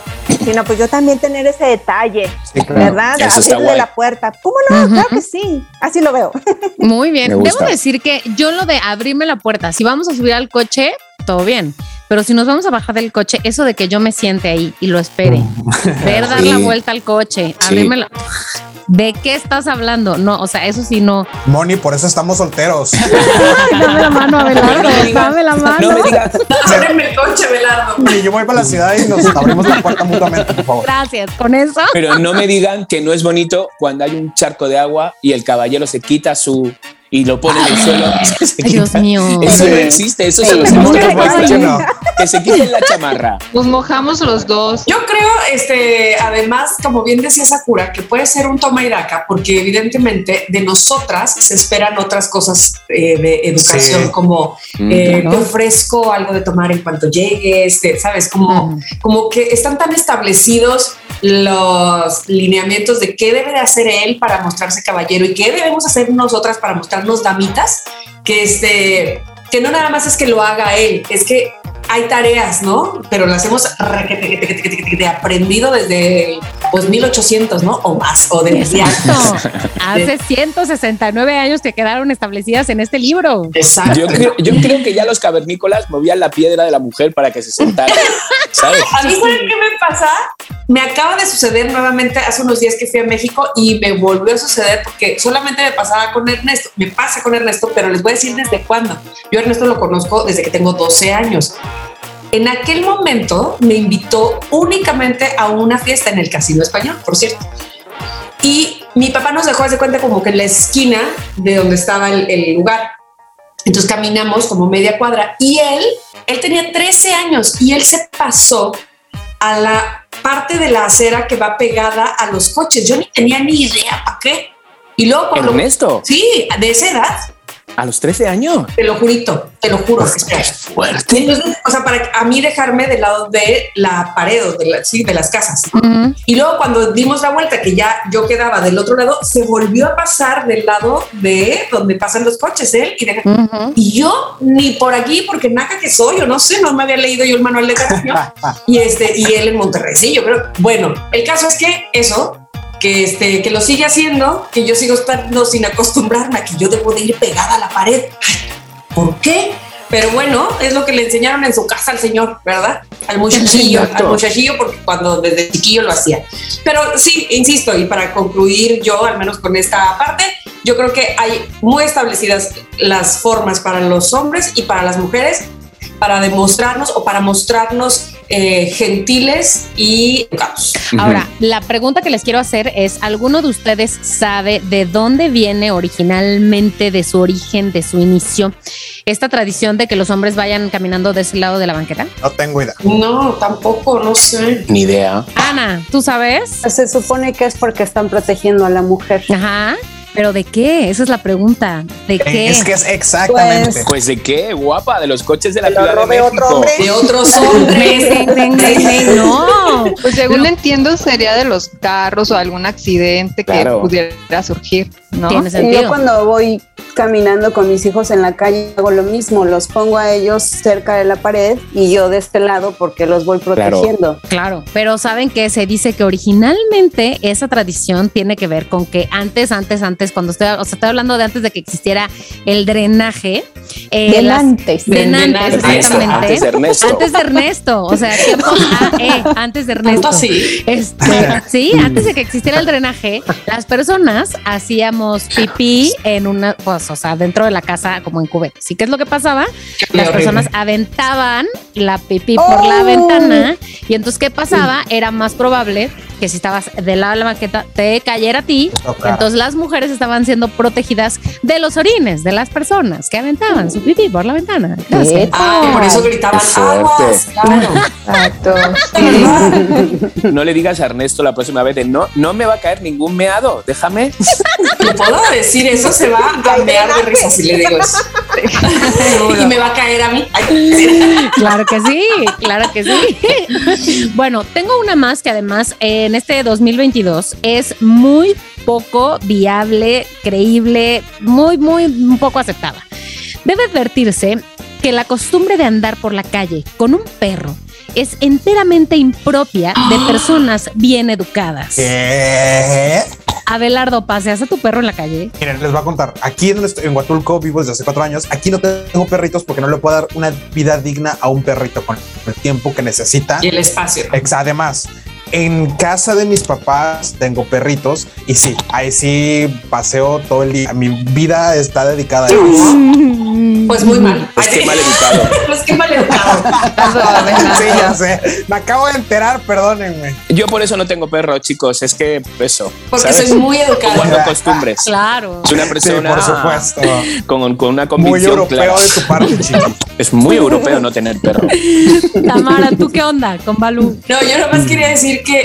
sino pues yo también tener ese detalle, Sí, claro. ¿verdad? Eso Abrirle la puerta. ¿Cómo no? Claro que sí, así lo veo. Muy bien. Debo decir que yo lo de abrirme la puerta, si vamos a subir al coche, todo bien. Pero si nos vamos a bajar del coche, eso de que yo me siente ahí y lo espere, ver dar Sí. la vuelta al coche, Sí. abrirme la... ¿De qué estás hablando? No, o sea, eso sí no. Moni, por eso estamos solteros. Dame la mano, Abelardo. Dame la mano. No me digas, Ábreme el coche, Belardo. Y yo voy para la ciudad y nos abrimos la puerta mutuamente, por favor. Gracias. Con eso. pero no me digan que no es bonito cuando hay un charco de agua y el caballero se quita su y lo pone en el suelo. Ay, Dios mío. Eso no existe, eso se los. No. Que se quiten la chamarra. Nos mojamos los dos. Yo creo, este, además, como bien decía Sakura, que puede ser un toma y daca, porque evidentemente de nosotras se esperan otras cosas eh, de educación, Sí. como Mm, eh, claro. te ofrezco algo de tomar en cuanto llegues, te- ¿sabes? Como, como que están tan establecidos los lineamientos de qué debe de hacer él para mostrarse caballero y qué debemos hacer nosotras para mostrarnos damitas, que este, que no nada más es que lo haga él, es que hay tareas, ¿no? Pero las hemos aprendido desde el, pues 1800, ¿no? O más, o desde antes. Exacto. Hace 169 años que quedaron establecidas en este libro. Exacto. Yo creo, yo creo que ya los cavernícolas movían la piedra de la mujer para que se sentara. ¿Sabes? A mí, ¿saben qué me pasa? Me acaba de suceder nuevamente hace unos días que fui a México y me volvió a suceder porque solamente me pasaba con Ernesto. Me pasa con Ernesto, pero les voy a decir desde cuándo. Yo a Ernesto lo conozco desde que tengo 12 años. En aquel momento me invitó únicamente a una fiesta en el Casino Español, por cierto. Y mi papá nos dejó de cuenta como que en la esquina de donde estaba el, el lugar. Entonces caminamos como media cuadra y él, él tenía 13 años y él se pasó a la parte de la acera que va pegada a los coches. Yo ni tenía ni idea para qué. Y luego cuando... Ernesto, Sí, de esa edad, a los 13 años. te lo jurito, te lo juro. espera. Fuerte. Entonces, o sea, para a mí dejarme del lado de la pared, o de, la- sí, de las casas. Ujú. Y luego cuando dimos la vuelta, que ya yo quedaba del otro lado, se volvió a pasar del lado de donde pasan los coches, él. Y, de- Ujú. y yo ni por aquí, porque naca que soy, o no sé, no me había leído yo el manual de canción. y este, y él en Monterrey, sí, yo creo. Bueno, el caso es que eso, que este, que lo sigue haciendo, que yo sigo estando sin acostumbrarme a que yo debo de ir pegada a la pared. Ay, ¿Por qué? Pero bueno, es lo que le enseñaron en su casa al señor, ¿verdad? Al muchachillo, al muchachillo, porque cuando desde chiquillo lo hacía. Pero sí, insisto, y para concluir yo, al menos con esta parte, yo creo que hay muy establecidas las formas para los hombres y para las mujeres para demostrarnos o para mostrarnos eh, gentiles y educados. Ahora, la pregunta que les quiero hacer es, ¿alguno de ustedes sabe de dónde viene originalmente, de su origen, de su inicio, esta tradición de que los hombres vayan caminando de ese lado de la banqueta? No tengo idea. No, tampoco, no sé. Ni idea. Ana, ¿tú sabes? Se supone que es porque están protegiendo a la mujer. Ajá. ¿Pero de qué? Esa es la pregunta. ¿De qué? Es que es exactamente. Pues de qué, guapa, de los coches de la Ciudad de otro México. hombre. De otros hombres. No. Pues según entiendo sería de los carros o algún accidente que pudiera surgir, ¿no? Tiene Y yo sentido. cuando voy caminando con mis hijos en la calle hago lo mismo, los pongo a ellos cerca de la pared y yo de este lado porque los voy Claro. protegiendo. Claro, pero saben que se dice que originalmente esa tradición tiene que ver con que antes, antes, antes, cuando estoy, o sea, estoy hablando de antes de que existiera el drenaje. eh, Del las- antes. Del antes, antes. exactamente. Antes de Ernesto. Antes de Ernesto, o sea, AE, antes de Ernesto. Así. Este, sí, antes de que existiera el drenaje, las personas hacíamos pipí en una, pues, o sea, dentro de la casa como en cubetas. ¿Y qué es lo que pasaba? Las horrible. personas aventaban la pipí por la Oh. ventana y entonces ¿qué pasaba? Era más probable que si estabas del lado de la banqueta te cayera a ti. tocara. Entonces las mujeres estaban siendo protegidas de los orines de las personas que aventaban su pipí por la ventana. Ah, por eso gritaban aguas, claro. Exacto. No le digas a Ernesto la próxima vez de no, no me va a caer ningún meado, déjame. Le puedo decir eso, se va a cambiar de risa si le digo eso. y me va a caer a mí. Claro que sí, claro que sí. Bueno, tengo una más que además en este 2022 es muy poco viable, creíble, muy, muy un poco aceptada. Debe advertirse que la costumbre de andar por la calle con un perro es enteramente impropia de personas bien educadas. ¿Qué? Abelardo, ¿paseas a tu perro en la calle? Miren, les voy a contar. Aquí en, en Huatulco vivo desde hace cuatro años. Aquí no tengo perritos porque no le puedo dar una vida digna a un perrito con el tiempo que necesita. Y el espacio. Además, en casa de mis papás tengo perritos y sí, ahí sí paseo todo el día. Mi vida está dedicada a ellos. Pues muy mal. Pues qué mal educado. Pues qué mal educado. Sí, ya sé. Me acabo de enterar, perdónenme. Yo por eso no tengo perro, chicos. Es que eso. Porque ¿sabes? soy muy educado. Guardo costumbres. Claro. Es una Sí, persona por supuesto. con, con una Muy convicción europeo clara. de tu parte, chiqui. Es muy europeo no tener perro. Tamara, ¿tú qué onda con Balú? No, yo nada más quería decir que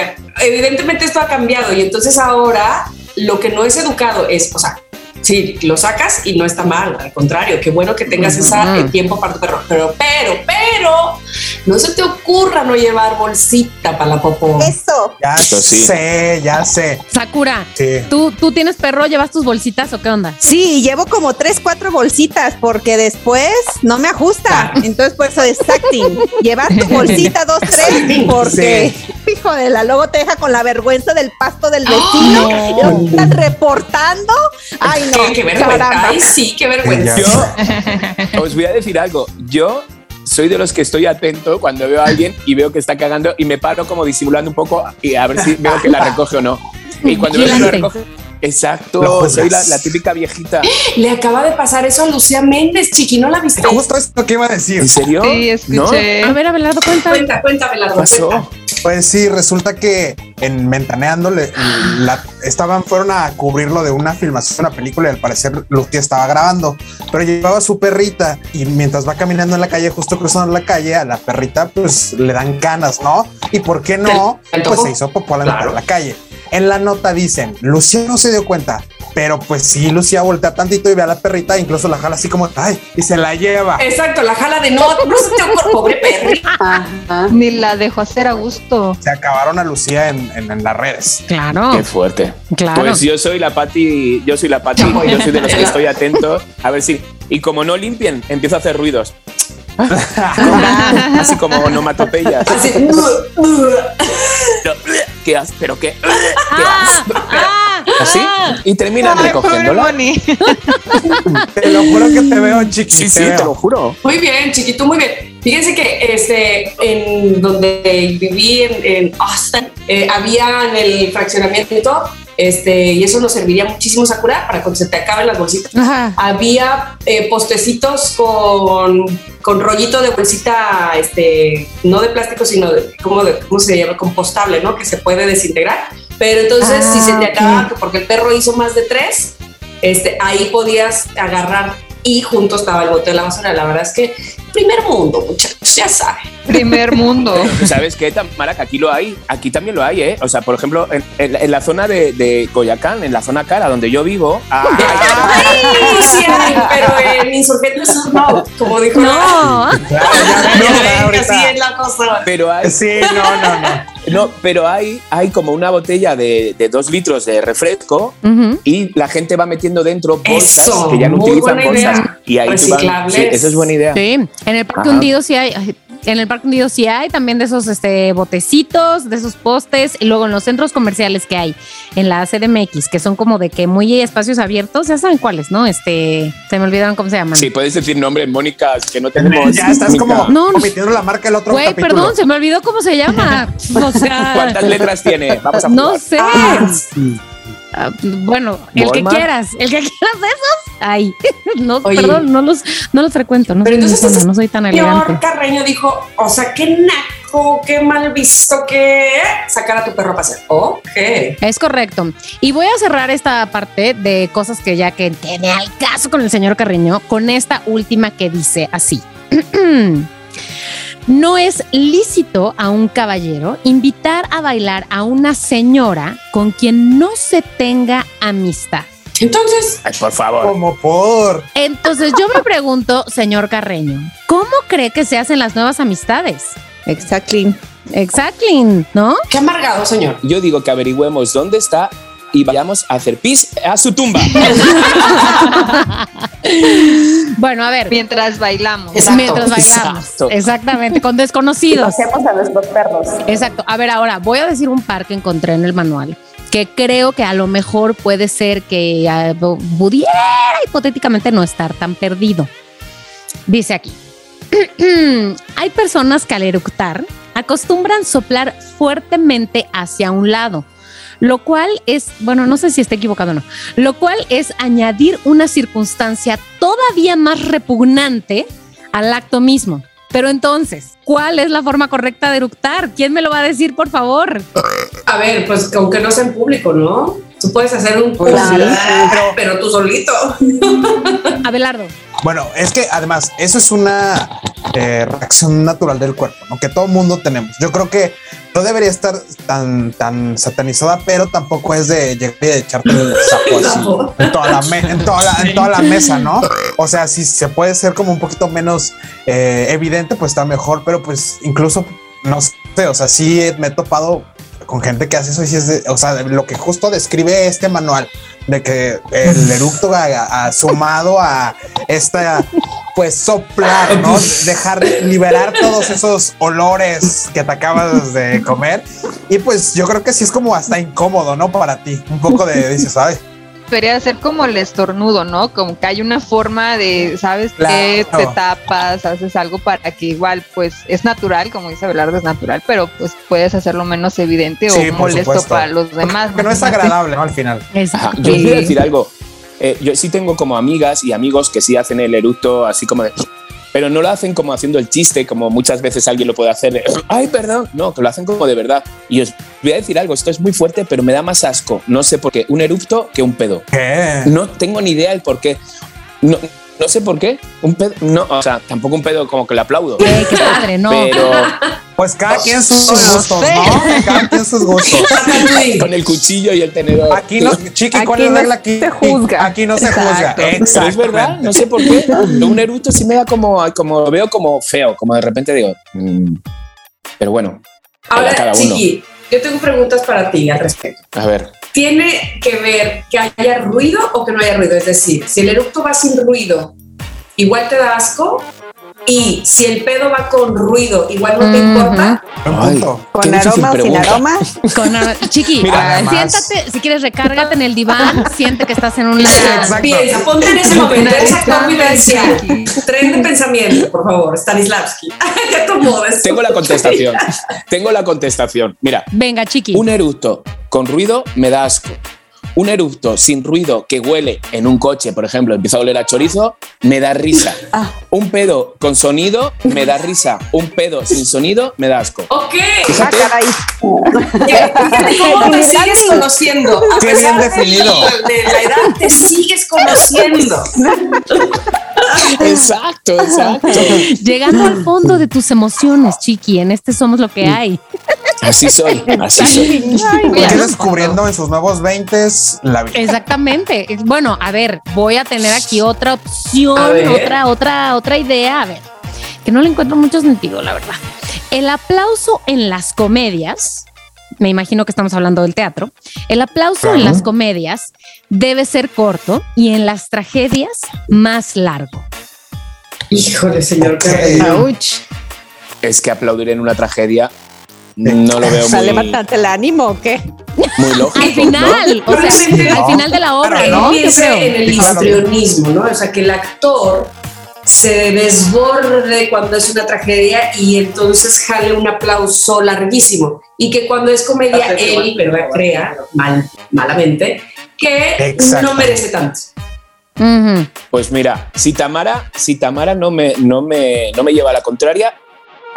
eh, evidentemente esto ha cambiado y entonces ahora lo que no es educado es, o sea, sí, lo sacas y no está mal, al contrario, qué bueno que tengas ese tiempo para tu perro, pero, pero, pero, no se te ocurra no llevar bolsita para la popó. Eso. Ya sí. sé, ya sé. Sakura, Sí. ¿tú, ¿tú tienes perro? ¿Llevas tus bolsitas o qué onda? Sí, llevo como tres, cuatro bolsitas porque después no me ajusta. Entonces, por eso es acting. Llevar tu bolsita dos, tres, porque, de la, luego te deja con la vergüenza del pasto del vecino. y luego están reportando. Ay, no. Qué, qué vergüenza. Ay, sí, qué vergüenza. Yo os voy a decir algo. Yo soy de los que estoy atento cuando veo a alguien y veo que está cagando y me paro como disimulando un poco y a ver si veo que la recoge o no. Y cuando veo que la recoge, exacto, soy la, la típica viejita. Le acaba de pasar eso a Lucía Méndez, chiqui, ¿no la viste? Justo esto que iba a decir. ¿En serio? Sí, escuché. A ver, Abelardo, cuenta. Cuenta, cuéntame la ¿Qué pasó? Pues sí, resulta que en Mentaneando le- la- estaban, fueron a cubrirlo de una filmación, una película y al parecer Lucía estaba grabando, pero llevaba a su perrita y mientras va caminando en la calle, justo cruzando la calle, a la perrita pues le dan ganas, ¿no? ¿Y por qué no? ¿Te Pues se hizo popó a la mitad Claro. de la calle. En la nota dicen, Lucía no se dio cuenta, pero pues sí, Lucía voltea tantito y ve a la perrita, incluso la jala así como, ay, y se la lleva. Exacto, la jala de no, no se te ocurre, pobre perrita. Ajá. Ni la dejó hacer a gusto. Se acabaron a Lucía en, en- en las redes. Claro, Qué fuerte. claro. Pues yo soy la Pati, yo soy la Pati, yo soy de los que estoy atento a ver si. Y como no limpien, empiezo a hacer ruidos. Así como onomatopeyas. Así, uh, uh. Pero, ¿Qué haces? ¿Pero qué? ¿Qué Ah, haces? ah, Así. ah. Y terminan Ay, recogiéndola. Te lo juro que te veo, chiqui. Sí, te sí, veo. te lo juro. Muy bien, chiquito, muy bien. Fíjense que este, en donde viví en, en Austin, eh, había en el fraccionamiento, este, y eso nos serviría muchísimo, Sakura, para cuando se te acaben las bolsitas. Ajá. Había eh, postecitos con, con rollito de bolsita, este, no de plástico, sino de, ¿cómo, de, ¿cómo se llama? Compostable, ¿no? Que se puede desintegrar. Pero entonces, Ah, si se te ok. acaba, porque el perro hizo más de tres, este, ahí podías agarrar y junto estaba el bote de la basura. La verdad es que primer mundo, muchachos, ya saben. Primer mundo. ¿Sabes qué, Tamara? Que aquí lo hay, aquí también lo hay, ¿eh? O sea, por ejemplo, en, en- en la zona de, de Coyacán, en la zona cara donde yo vivo, ah, Ay, sí hay, pero en Insurgentes Sur no, como dijo No. Claro, ven, ahorita. así es la cosa. pero hay, Sí, no, no, no. no, pero hay, hay como una botella de, de dos litros de refresco Ujú. y la gente va metiendo dentro bolsas Eso, que ya no utilizan bolsas idea. y ahí tú vas- sí, eso es buena idea. Sí, en el Parque. Hundido sí hay. En el Parque Hundido sí hay también de esos este, botecitos, de esos postes, y luego en los centros comerciales que hay en la CDMX, que son como de que muy espacios abiertos, ya saben cuáles, ¿no? Este, se me olvidaron cómo se llaman. Sí, puedes decir nombre, Mónica, que no tenemos. Ya estás como Mónica. No, no. la marca del otro Güey, perdón, se me olvidó cómo se llama. O sea, ¿Cuántas letras tiene? Vamos a no jugar. sé. Ah, bueno, el que quieras, el que quieras de esos. Ay, no, Oye. perdón, no los, no los frecuento, no, Pero soy, entonces no, soy tan elegante. Señor Carreño dijo, o sea, qué naco, qué mal visto que sacar a tu perro a pasear. Ok. Es correcto. Y voy a cerrar esta parte de cosas que ya que tiene al caso con el señor Carreño, con esta última que dice así. No es lícito a un caballero invitar a bailar a una señora con quien no se tenga amistad. Entonces, Ay, por favor. Como por. Entonces yo me pregunto, señor Carreño, ¿cómo cree que se hacen las nuevas amistades? Exactly. Exactly, ¿no? qué amargado, señor. Yo digo que averigüemos dónde está y vayamos a hacer pis a su tumba. Bueno, a ver, Mientras bailamos. Exacto. mientras bailamos. Exacto. Exactamente, con desconocidos. Hacemos a nuestros perros. Exacto. A ver, ahora voy a decir un par que encontré en el manual que creo que a lo mejor puede ser que bu- pudiera hipotéticamente no estar tan perdido. Dice aquí. Hay personas que al eructar acostumbran soplar fuertemente hacia un lado, lo cual es, bueno, no sé si está equivocado o no, lo cual es añadir una circunstancia todavía más repugnante al acto mismo. Pero entonces, ¿cuál es la forma correcta de eructar? ¿Quién me lo va a decir, por favor? A ver, pues aunque no sea en público, ¿no? Tú puedes hacer un Pues sí, pero, pero tú solito. Abelardo. Bueno, es que además eso es una eh, reacción natural del cuerpo, ¿no? Que todo mundo tenemos. Yo creo que no debería estar tan, tan satanizada, pero tampoco es de llegar y de echarte el sapo así en toda la, me- en toda la, en toda la mesa, ¿no? O sea, si se puede ser como un poquito menos eh, evidente, pues está mejor, pero pues incluso, no sé, o sea, sí me he topado con gente que hace eso y es de- o sea, lo que justo describe este manual de que el eructo a- a- sumado a esta pues soplar, ¿no? Dejar liberar todos esos olores que te acabas de comer y pues yo creo que sí es como hasta incómodo, ¿no? Para ti, un poco de dices, ay, Debería ser como el estornudo, ¿no? Como que hay una forma de, ¿sabes qué? Te tapas, haces algo para que igual, pues, es natural, como dice Abelardo, es natural, pero pues puedes hacerlo menos evidente Sí, o por molesto supuesto. para los demás. que no es agradable, ¿no? Al final. Exacto. Yo quiero decir algo. Eh, yo sí tengo como amigas y amigos que sí hacen el eructo así como de. Pero no lo hacen como haciendo el chiste, como muchas veces alguien lo puede hacer. de, Ay, perdón. No, que lo hacen como de verdad. Y os voy a decir algo, esto es muy fuerte, pero me da más asco. No sé por qué. Un eructo que un pedo. ¿Qué? No tengo ni idea el por qué. No, no sé por qué. Un pedo. No, o sea, tampoco un pedo como que le aplaudo. Ey, qué padre, ¿no. Pero Pues cada quien sus No gustos, sé. ¿no? Cada quien sus gustos. con el cuchillo y el tenedor. Aquí no, chiqui, ¿cuál es la regla aquí? se juzga. Aquí no se Exacto. juzga. Pero es verdad, no sé por qué. Un eructo sí me da como, como lo veo como feo, como de repente digo. mm, pero bueno, Ahora, cada uno. Chiqui, yo tengo preguntas para ti al respecto. a ver. ¿Tiene que ver que haya ruido o que no haya ruido? Es decir, si el eructo va sin ruido, igual te da asco. Y si el pedo va con ruido, igual no te importa. Ay. Con aroma o sin aroma. Con ar- Chiqui, Mira, además- siéntate, si quieres, recárgate en el diván, siente que estás en un lado. Piensa, ponte en ese momento, esa Exacto. convivencial. Tren de pensamiento, por favor, Stanislavski. ¿Qué tomó? Tengo la contestación. Tengo la contestación. Mira, Venga, Chiqui. un eructo con ruido me da asco. Un eructo sin ruido que huele en un coche, por ejemplo, empieza a oler a chorizo, me da risa. Un pedo con sonido me da risa. Un pedo sin sonido me da asco. Ok. Ah, Fíjate cómo te sigues conociendo. A Qué pesar bien de- definido. De, la edad, te sigues conociendo. Exacto, exacto. Llegando al fondo de tus emociones, Chiqui, en este somos lo que hay. Así soy, así soy. Porque descubriendo en sus nuevos 20 la vida. Exactamente. Bueno, a ver, voy a tener aquí otra opción, otra, otra, otra idea. A ver, que no le encuentro mucho sentido, la verdad. El aplauso en las comedias, me imagino que estamos hablando del teatro. El aplauso en las comedias debe ser corto y en las tragedias más largo. Híjole, señor. Es que aplaudir en una tragedia no lo veo O sea, muy, levantarte el ánimo o qué? muy lógico. Al final, o sea, No. al final de la obra, ¿no? Piensa en el histrionismo, ¿no? O sea, que el actor se desborde cuando es una tragedia y entonces jale un aplauso larguísimo. Y que cuando es comedia, él, pero crea mal, malamente, que no merece tanto. Pues mira, si Tamara, si Tamara no me, no me, no me lleva a la contraria,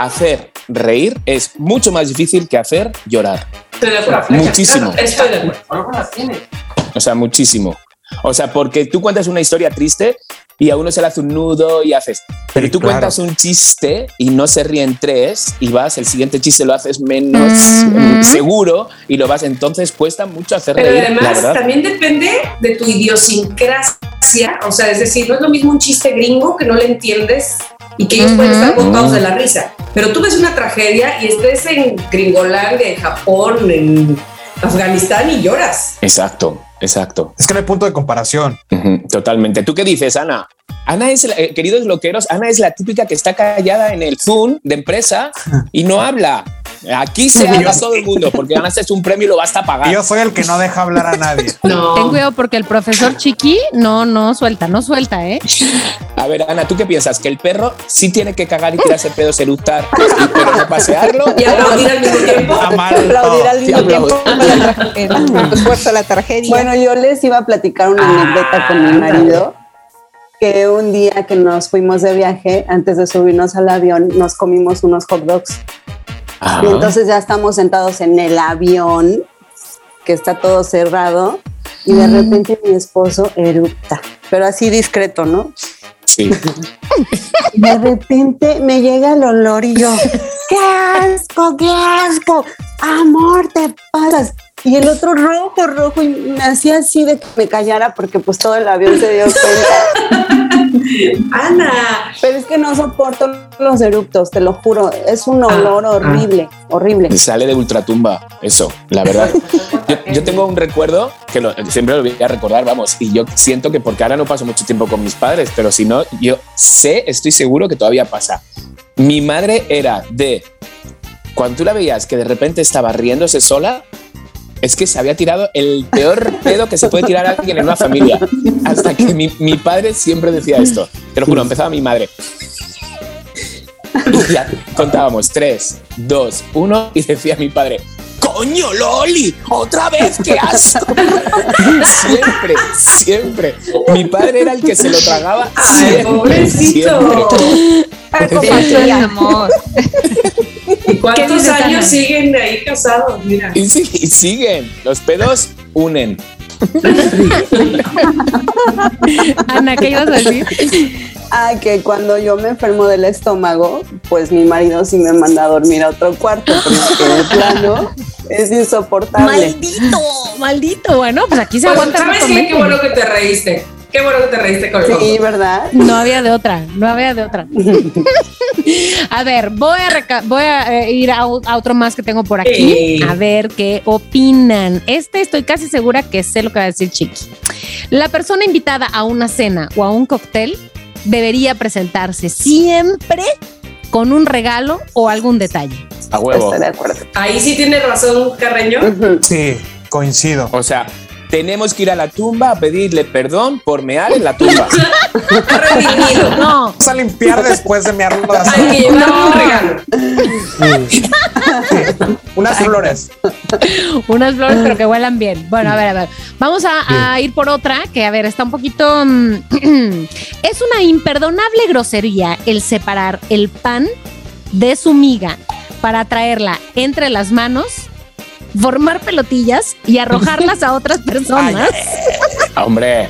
hacer reír es mucho más difícil que hacer llorar. Estoy de acuerdo. Muchísimo. Estoy de acuerdo. O sea, muchísimo. O sea, porque tú cuentas una historia triste y a uno se le hace un nudo y haces. Pero Sí, tú claro. cuentas un chiste y no se ríen tres y vas, el siguiente chiste lo haces menos mm, seguro y lo vas. Entonces cuesta mucho hacer Pero reír, además también depende de tu idiosincrasia, o sea, es decir, no es lo mismo un chiste gringo que no le entiendes y que ellos pueden estar botados de la risa, pero tú ves una tragedia y estés en Gringolandia, en Japón, en Afganistán y lloras. Exacto, exacto. Es que no hay punto de comparación. Totalmente. ¿Tú qué dices, Ana? Ana es, la- eh, queridos loqueros, Ana es la típica que está callada en el Zoom de empresa y no habla. Aquí se habla todo el mundo porque ganaste un premio y lo vas a pagar. yo soy el que no deja hablar a nadie. No. Ten cuidado porque el profesor Chiqui no, no suelta, no suelta, ¿eh? A ver, Ana, ¿tú qué piensas? ¿Que el perro sí tiene que cagar y tirarse pedos, eructar, y- pero no pasearlo? Y aplaudir al mismo tiempo. Aplaudir al Sí, mismo tiempo la la tragedia. Bueno, yo les iba a platicar una anécdota con mi marido, que un día que nos fuimos de viaje, antes de subirnos al avión, nos comimos unos hot dogs. Y entonces ya estamos sentados en el avión, que está todo cerrado, y de repente mi esposo eructa, pero así discreto, ¿no? sí. Y de repente me llega el olor y yo, ¡qué asco, qué asco! ¡Amor, te pasas! Y el otro rojo, rojo, y me hacía así de que me callara porque pues todo el avión se dio cuenta. Ana, Pero es que no soporto los eructos, te lo juro. Es un olor Ah, horrible, horrible. Sale de ultratumba, eso, la verdad. Yo, yo tengo un recuerdo que lo- siempre lo voy a recordar, vamos, y yo siento que porque ahora no paso mucho tiempo con mis padres, pero si no, yo sé, estoy seguro que todavía pasa. Mi madre era de, cuando tú la veías que de repente estaba riéndose sola, es que se había tirado el peor pedo que se puede tirar a alguien en una familia. Hasta que mi, mi padre siempre decía esto. Te lo juro, empezaba mi madre. Y ya contábamos tres, dos, uno y decía mi padre, ¡Coño, Loli! ¡Otra vez! ¡Qué asco! siempre, siempre. Mi padre era el que se lo tragaba ay, siempre, pobrecito. siempre. Es amor. ¿Y cuántos años siguen ahí casados? Mira. Y, sí- y siguen. Los pedos unen. Ana, ¿qué ibas a decir? Ah, que cuando yo me enfermo del estómago, pues mi marido sí me manda a dormir a otro cuarto, porque de plano es insoportable. Maldito, maldito. Bueno, pues aquí se Pues, aguanta ¿Sabes qué? Qué bueno que te reíste. Qué bueno que te reíste con Sí, ¿verdad? No había de otra, no había de otra. a ver, voy a, reca- voy a eh, ir a, otro más que tengo por aquí, Sí. a ver qué opinan. Este estoy casi segura que sé lo que va a decir Chiqui. La persona invitada a una cena o a un cóctel debería presentarse siempre con un regalo o algún detalle. A huevo. Estoy de acuerdo. Ahí sí tiene razón, Carreño. Sí, coincido. O sea, tenemos que ir a la tumba a pedirle perdón por mear en la tumba. Redimido. No, Vamos a limpiar después de mi arruga. Hay que llevar un regalo. Unas flores. unas flores, pero que huelan bien. Bueno, a ver, a ver. Vamos a, a ir por otra que, a ver, está un poquito. mm, es una imperdonable grosería el separar el pan de su miga para traerla entre las manos, formar pelotillas y arrojarlas a otras personas. Ah, Hombre,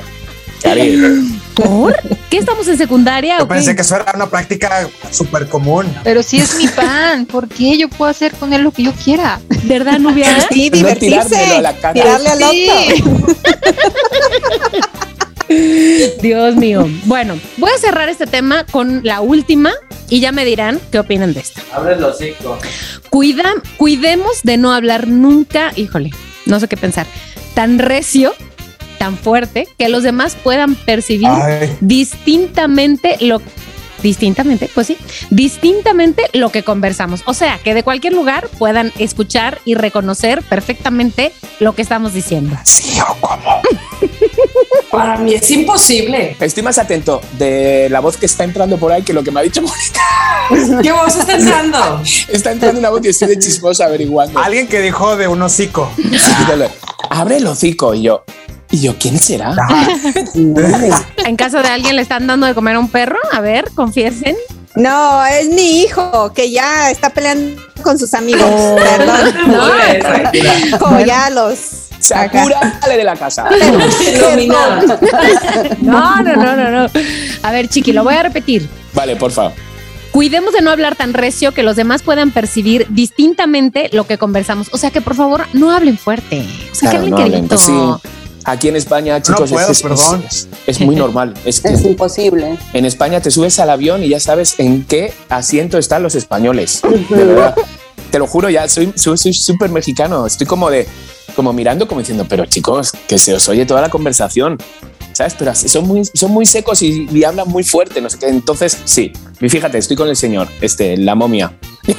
Cari, ¿Por? ¿Qué estamos en secundaria? Yo o qué? pensé que eso era una práctica súper común. Pero si es mi pan, ¿por qué yo puedo hacer con él lo que yo quiera? ¿Verdad, Nubia? Sí, No divertirse. tirármelo a la cara. Tirarle al Sí. otro. Dios mío. Bueno, voy a cerrar este tema con la última y ya me dirán qué opinan de esta. Abre el hocico. Cuida, cuidemos de no hablar nunca, híjole, no sé qué pensar, tan recio, tan fuerte, que los demás puedan percibir Ay, distintamente lo distintamente, pues sí, distintamente lo que conversamos. O sea, que de cualquier lugar puedan escuchar y reconocer perfectamente lo que estamos diciendo. sí o cómo. Para mí es imposible. Estoy más atento de la voz que está entrando por ahí que lo que me ha dicho Mónica. ¿Qué voz está entrando? Está entrando una voz y estoy de chismoso averiguando. Alguien que dijo de un hocico. Abre el hocico y yo. Y yo, ¿quién será? En caso de alguien le están dando de comer a un perro, a ver, confiesen. No, es mi hijo que ya está peleando con sus amigos. Oh. Perdón. Muy bien, tranquila. Como ya los. Sakura, sale de la casa. No, no, no, no, no. A ver, Chiqui, lo voy a repetir. Vale, por favor. Cuidemos de no hablar tan recio que los demás puedan percibir distintamente lo que conversamos. O sea que por favor no hablen fuerte. O sea Claro, que no hablen querido. sí. Aquí en España, chicos, puedo, es, es- perdón. es- es muy normal. Es que Es imposible. en España te subes al avión y ya sabes en qué asiento están los españoles. De verdad. Te lo juro, ya soy soy soy súper mexicano. Estoy como de, como mirando, como diciendo, pero chicos, que se os oye toda la conversación. ¿Sabes? Pero así son muy, son muy secos y, y hablan muy fuerte, no sé qué. Entonces, sí. Y fíjate, estoy con el señor, este, la momia.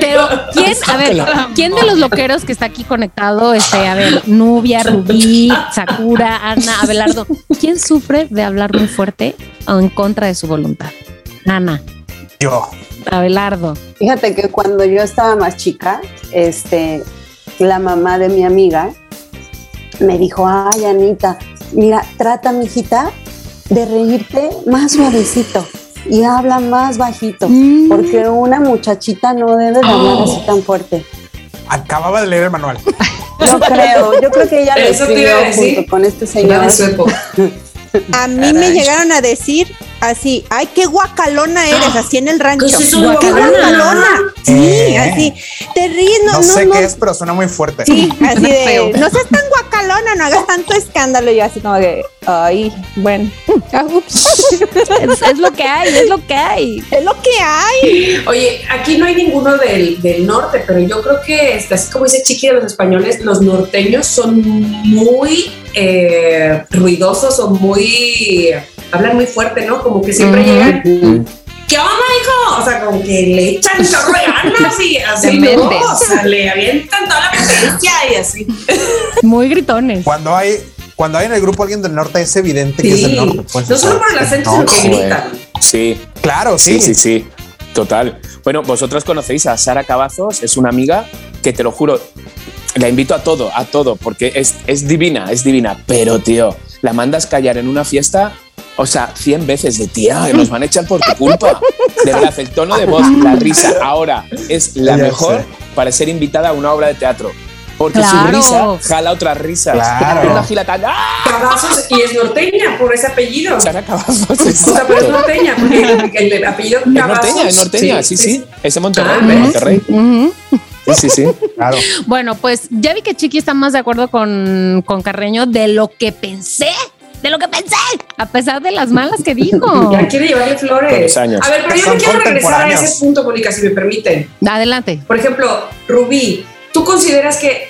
Pero, ¿quién, a ver, quién de los loqueros que está aquí conectado, este, a ver, Nubia, Rubí, Sakura, Ana, Abelardo, ¿quién sufre de hablar muy fuerte o en contra de su voluntad? Ana, Yo. Abelardo. Fíjate que cuando yo estaba más chica, este, la mamá de mi amiga me dijo, ay, Anita, mira, trata, mijita, de reírte más suavecito y habla más bajito, Mm. porque una muchachita no debe de hablar así tan fuerte. Acababa de leer el manual. Yo creo, yo creo que ella lo escribió junto con este señor. de su época. A mí me llegaron a decir así, ay, qué guacalona eres, así en el rancho. ¿Qué es eso de Guacalona. guacalona? Sí, Eh. así. Te ríes, no, No, no, sé no. qué es, pero suena muy fuerte. Sí, así de, no seas tan guacalona, no hagas tanto escándalo. Y yo así como que, ay, bueno. Es, es lo que hay, es lo que hay. es lo que hay. Oye, aquí no hay ninguno del, del norte, pero yo creo que, este, así como dice Chiqui de los españoles, los norteños son muy eh, ruidosos o muy. hablan muy fuerte, ¿no? Como que siempre llegan. ¿Qué onda, hijo? O sea, como que le echan chorro de ganas y así, ¿no? O sea, le avientan toda la potencia y así. Muy gritones. Cuando hay, cuando hay en el grupo alguien del norte, es evidente que es del Sí, norte. pues, no solo por el acento, sino que gritan. Sí, Claro, Sí, sí. sí, sí, total. Bueno, vosotros conocéis a Sara Cavazos, es una amiga que te lo juro, la invito a todo, a todo, porque es, es divina, es divina, pero tío, la mandas callar en una fiesta, o sea, 100 veces de tía, que nos van a echar por tu culpa. De verdad, el tono de voz, la risa, ahora es la Ya mejor sé. para ser invitada a una obra de teatro. Porque Claro. su risa jala otras risas. Claro. Una gila tan- ¡Ah! Cavazos y es norteña por ese apellido. Sara Cavazos, O sea, pero es norteña, porque el, el apellido Es Cavazos. norteña, es norteña, sí, sí. Es de Monterrey, Ah. Sí, sí, sí. Claro. Bueno, pues ya vi que Chiqui está más de acuerdo con, con Carreño de lo que pensé. De lo que pensé, a pesar de las malas que dijo. Ya quiere llevarle flores. A ver, pero yo me quiero regresar a ese punto, Mónica, si me permiten. Adelante. Por ejemplo, Rubí, ¿tú consideras que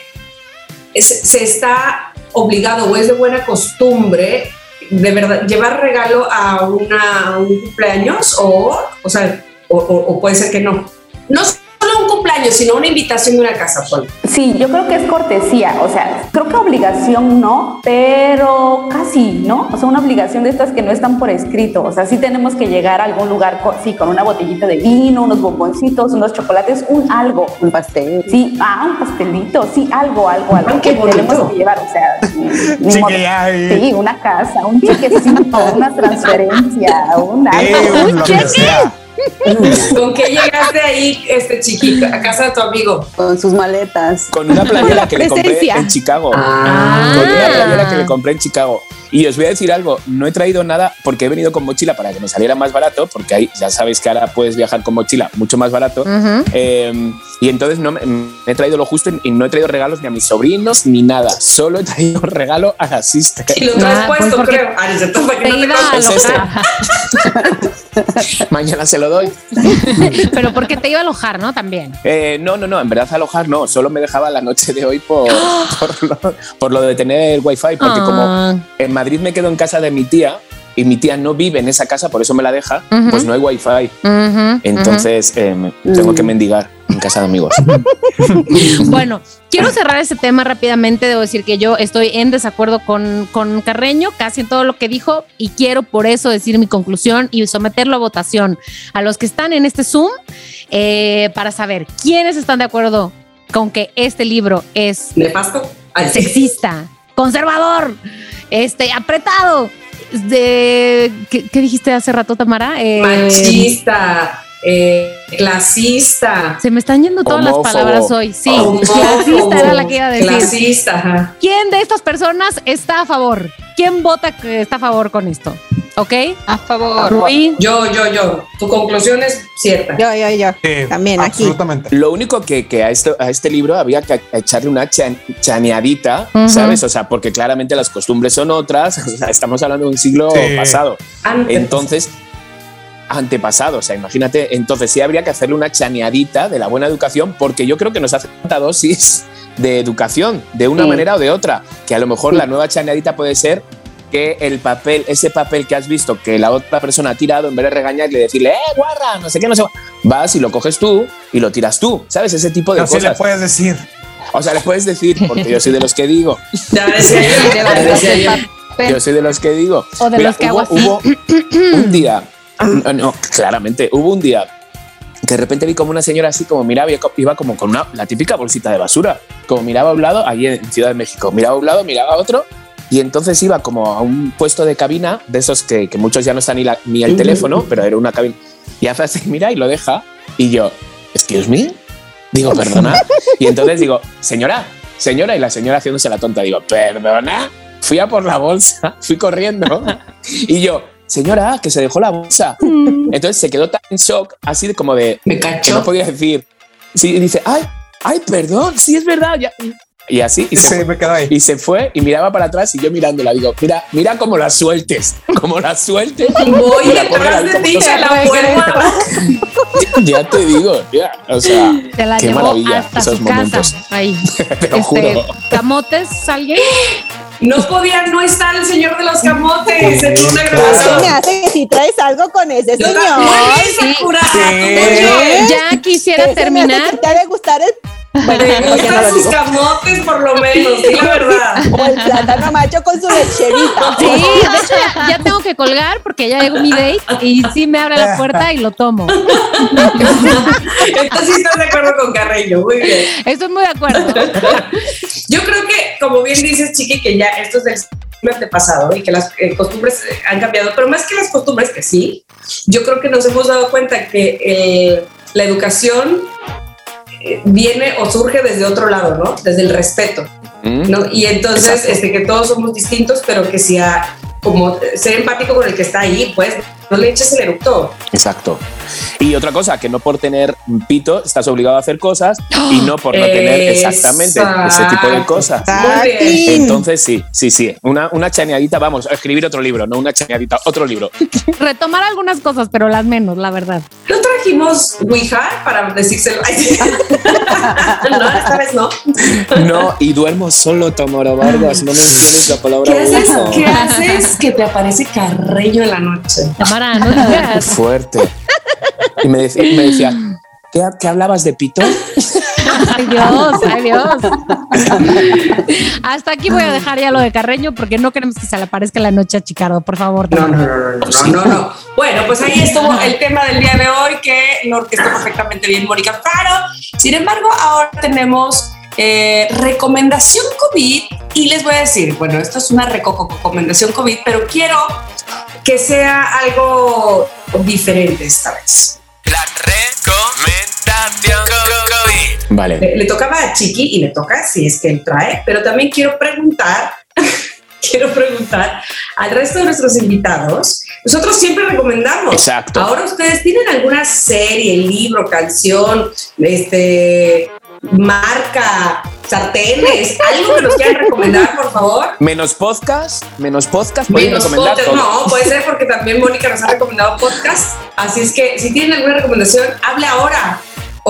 se, está obligado o es de buena costumbre de verdad llevar regalo a, una, un cumpleaños o, o sea, o, o- puede ser que no? No solo un cumpleaños, sino una invitación de una casa, Paul. Sí, yo creo que es cortesía, o sea, creo que obligación no, pero casi, ¿no? O sea, una obligación de estas que no están por escrito, o sea, sí tenemos que llegar a algún lugar, con, sí, con una botellita de vino, unos bomboncitos, unos chocolates, un algo. Un pastel. Sí, ah, un pastelito, sí, algo, algo, algo Ay, qué que tenemos que llevar, o sea, ni Sí, sí, una casa, un chequecito, una transferencia, un Eh, algo. lo que sea. ¿Con qué llegaste ahí, este chiquita, a casa de tu amigo? Con sus maletas. Con una playera que le compré en Chicago. Ah. Con una playera que le compré en Chicago. Y os voy a decir algo, no he traído nada porque he venido con mochila para que me saliera más barato, porque ahí ya sabéis que ahora puedes viajar con mochila mucho más barato. Eh, y entonces no me, me he traído lo justo y no he traído regalos ni a mis sobrinos ni nada. Solo he traído regalo a la sister. Y lo traes Ah, pues puesto, creo. Ah, que Te no te iba a Es ese. alojar. Mañana se lo doy. Pero porque te iba a alojar, ¿no? También. Eh, no, no, no, en verdad alojar no, solo me dejaba la noche de hoy por, por, lo, por lo de tener wifi, porque como Ah, en Madrid me quedo en casa de mi tía y mi tía no vive en esa casa, por eso me la deja, Ujú. pues no hay wifi. ujú, Entonces eh, me- tengo que mendigar en casa de amigos. Bueno, quiero cerrar este tema rápidamente. Debo decir que yo estoy en desacuerdo con, con Carreño, casi en todo lo que dijo, y quiero por eso decir mi conclusión y someterlo a votación a los que están en este Zoom eh, para saber quiénes están de acuerdo con que este libro es ¿Nefasto? Sexista, conservador, este, apretado. De, ¿qué, qué dijiste hace rato, Tamara? Eh, Machista, eh, clasista. Se me están yendo todas Homófobo. las palabras hoy. Sí, homófobo, clasista era la que iba a decir. Clasista, ajá. ¿Quién de estas personas está a favor? ¿Quién vota que está a favor con esto? ¿Ok? A favor. Rubí. Yo, yo, yo. Tu conclusión es cierta. Yo, yo, yo. Sí, También aquí. absolutamente. Lo único que, que a, esto, a este libro había que echarle una chan- chaneadita, Ujú. ¿sabes? O sea, porque claramente las costumbres son otras, o sea, estamos hablando de un siglo Sí. pasado. Antes. Entonces, antepasado, o sea, imagínate, entonces sí habría que hacerle una chaneadita de la buena educación, porque yo creo que nos hace falta dosis de educación, de una Sí. manera o de otra, que a lo mejor la nueva chaneadita puede ser que el papel, ese papel que has visto que la otra persona ha tirado, en vez de regañarle y decirle, eh, guarra, no sé qué, no sé, qué", vas y lo coges tú y lo tiras tú, ¿sabes? Ese tipo de Pero sí le cosas. puedes decir. O sea, les puedes decir, porque yo soy de los que digo, yo, soy de los que digo. O de los que hago así. hubo un día, no, no, claramente, hubo un día de repente vi como una señora así como miraba, y iba como con una, la típica bolsita de basura, como miraba a un lado, allí en Ciudad de México, miraba a un lado, miraba a otro, y entonces iba como a un puesto de cabina, de esos que, que muchos ya no están ni, la- ni el teléfono, pero era una cabina, y hace así, mira y lo deja, y yo, excuse me, digo, perdona, y entonces digo, señora, señora, y la señora haciéndose la tonta, digo, perdona, fui a por la bolsa, fui corriendo, y yo, señora, que se dejó la bolsa. Entonces se quedó tan en shock, así de como de Me que no cachó. podía decir. Sí, y dice, ay, ay, perdón, sí es verdad. ya". Y así, y se, Sí, fue, me quedo ahí. y se fue y miraba para atrás y yo mirándola, digo, mira, mira cómo la sueltes, como la sueltes. Voy detrás de ti, la puerta. Ya te digo, ya, o sea, Se la qué llevó maravilla hasta esos su momentos. casa. Ahí. Te lo Este, juro. ¿Camotes alguien? No podía no estar el señor de los camotes en una grabación. me hace que si traes algo con ese señor. Ya quisiera terminar. te ha de gustar el, bueno, no gustan lo sus camotes por lo menos, di la verdad. O el plátano macho con su lecherita. Sí, de hecho ya, ya tengo que colgar porque ya llegó mi date y sí me abre la puerta y lo tomo. Entonces sí estás de acuerdo con Carreño, muy bien. Estoy muy de acuerdo. Yo creo que, como bien dices, Chiqui, que ya esto es del siglo antepasado y que las eh, costumbres han cambiado, pero más que las costumbres, que sí, yo creo que nos hemos dado cuenta que eh, la educación viene o surge desde otro lado, ¿no? Desde el respeto, ¿Mm? ¿no? Y entonces, Exacto. este, que todos somos distintos, pero que si a, como ser empático con el que está ahí, pues no le eches el eructo. Exacto. Y otra cosa, que no por tener un pito estás obligado a hacer cosas y no por no tener exactamente ese tipo de cosas. Entonces sí, sí, sí. Una, una chaneadita, vamos, a escribir otro libro, no una chaneadita, otro libro. Retomar algunas cosas, pero las menos, la verdad. ¿No trajimos Ouija para decírselo? No, esta vez no. No, y duermo solo, Tamara Vargas, no menciones la palabra ¿Qué haces? ¿Qué haces que te aparece Carreño en la noche? Tamara, no Qué digas. fuerte. Y me decía, me decía ¿qué, qué hablabas de pito? Ay Dios, ay Dios. Hasta aquí voy a dejar ya lo de Carreño porque no queremos que se le aparezca la noche a Chicardo, por favor. No, Tamara. no, no, no, no, no, no. Bueno, pues ahí estuvo el tema del día de hoy que lo orquestó perfectamente bien Mónica Faro. Sin embargo, ahora tenemos eh, recomendación COVID y les voy a decir, bueno, esto es una reco- recomendación COVID, pero quiero que sea algo diferente esta vez. La recomendación COVID. Vale. Le, le tocaba a Chiqui y le toca si es que él trae, pero también quiero preguntar quiero preguntar al resto de nuestros invitados. Nosotros siempre recomendamos. Exacto. Ahora ustedes tienen alguna serie, libro, canción, este, marca, sartenes, algo que nos quieran recomendar, por favor. Menos podcast, menos podcast, pueden Menos recomendar podcast, todo. no, puede ser porque también Mónica nos ha recomendado podcast. Así es que si tienen alguna recomendación, hable ahora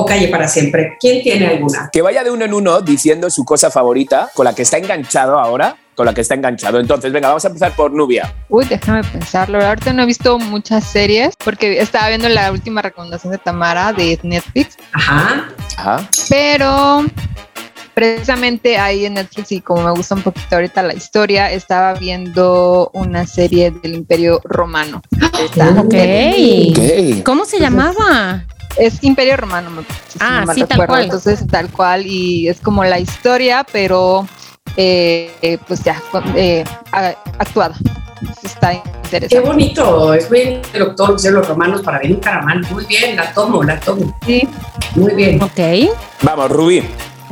o calle para siempre. ¿Quién tiene alguna? Que vaya de uno en uno diciendo su cosa favorita con la que está enganchado ahora, con la que está enganchado. Entonces, venga, vamos a empezar por Nubia. Uy, déjame pensarlo. Ahorita no he visto muchas series porque estaba viendo la última recomendación de Tamara de Netflix, Ajá. Ajá. pero precisamente ahí en Netflix y como me gusta un poquito ahorita la historia, estaba viendo una serie del Imperio Romano. Está- Ok. Ok. ¿Cómo se llamaba? Es Imperio Romano, me parece, Ah, no mal sí, tal recuerdo. cual. Entonces, tal cual, y es como la historia, pero eh, eh, pues ya, eh, actuada. Está Qué interesante. bonito. Es muy el doctor de los romanos para venir caramán. Muy bien, la tomo, la tomo. Sí. Muy bien. Ok. Vamos, Rubí.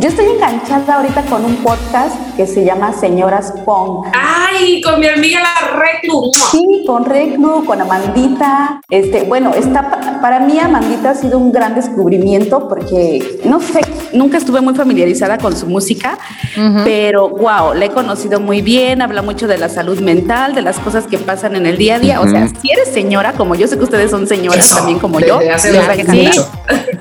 Yo estoy enganchada ahorita con un podcast que se llama Señoras Punk. Ay, con mi amiga la Reclu. Sí, con Reclu, con Amandita. Este, bueno, está pa- para mí Amandita ha sido un gran descubrimiento porque no sé, nunca estuve muy familiarizada con su música, pero wow, la he conocido muy bien, habla mucho de la salud mental, de las cosas que pasan en el día a día. O sea, si eres señora, como yo sé que ustedes son señoras Eso, también como yo, hace encantar.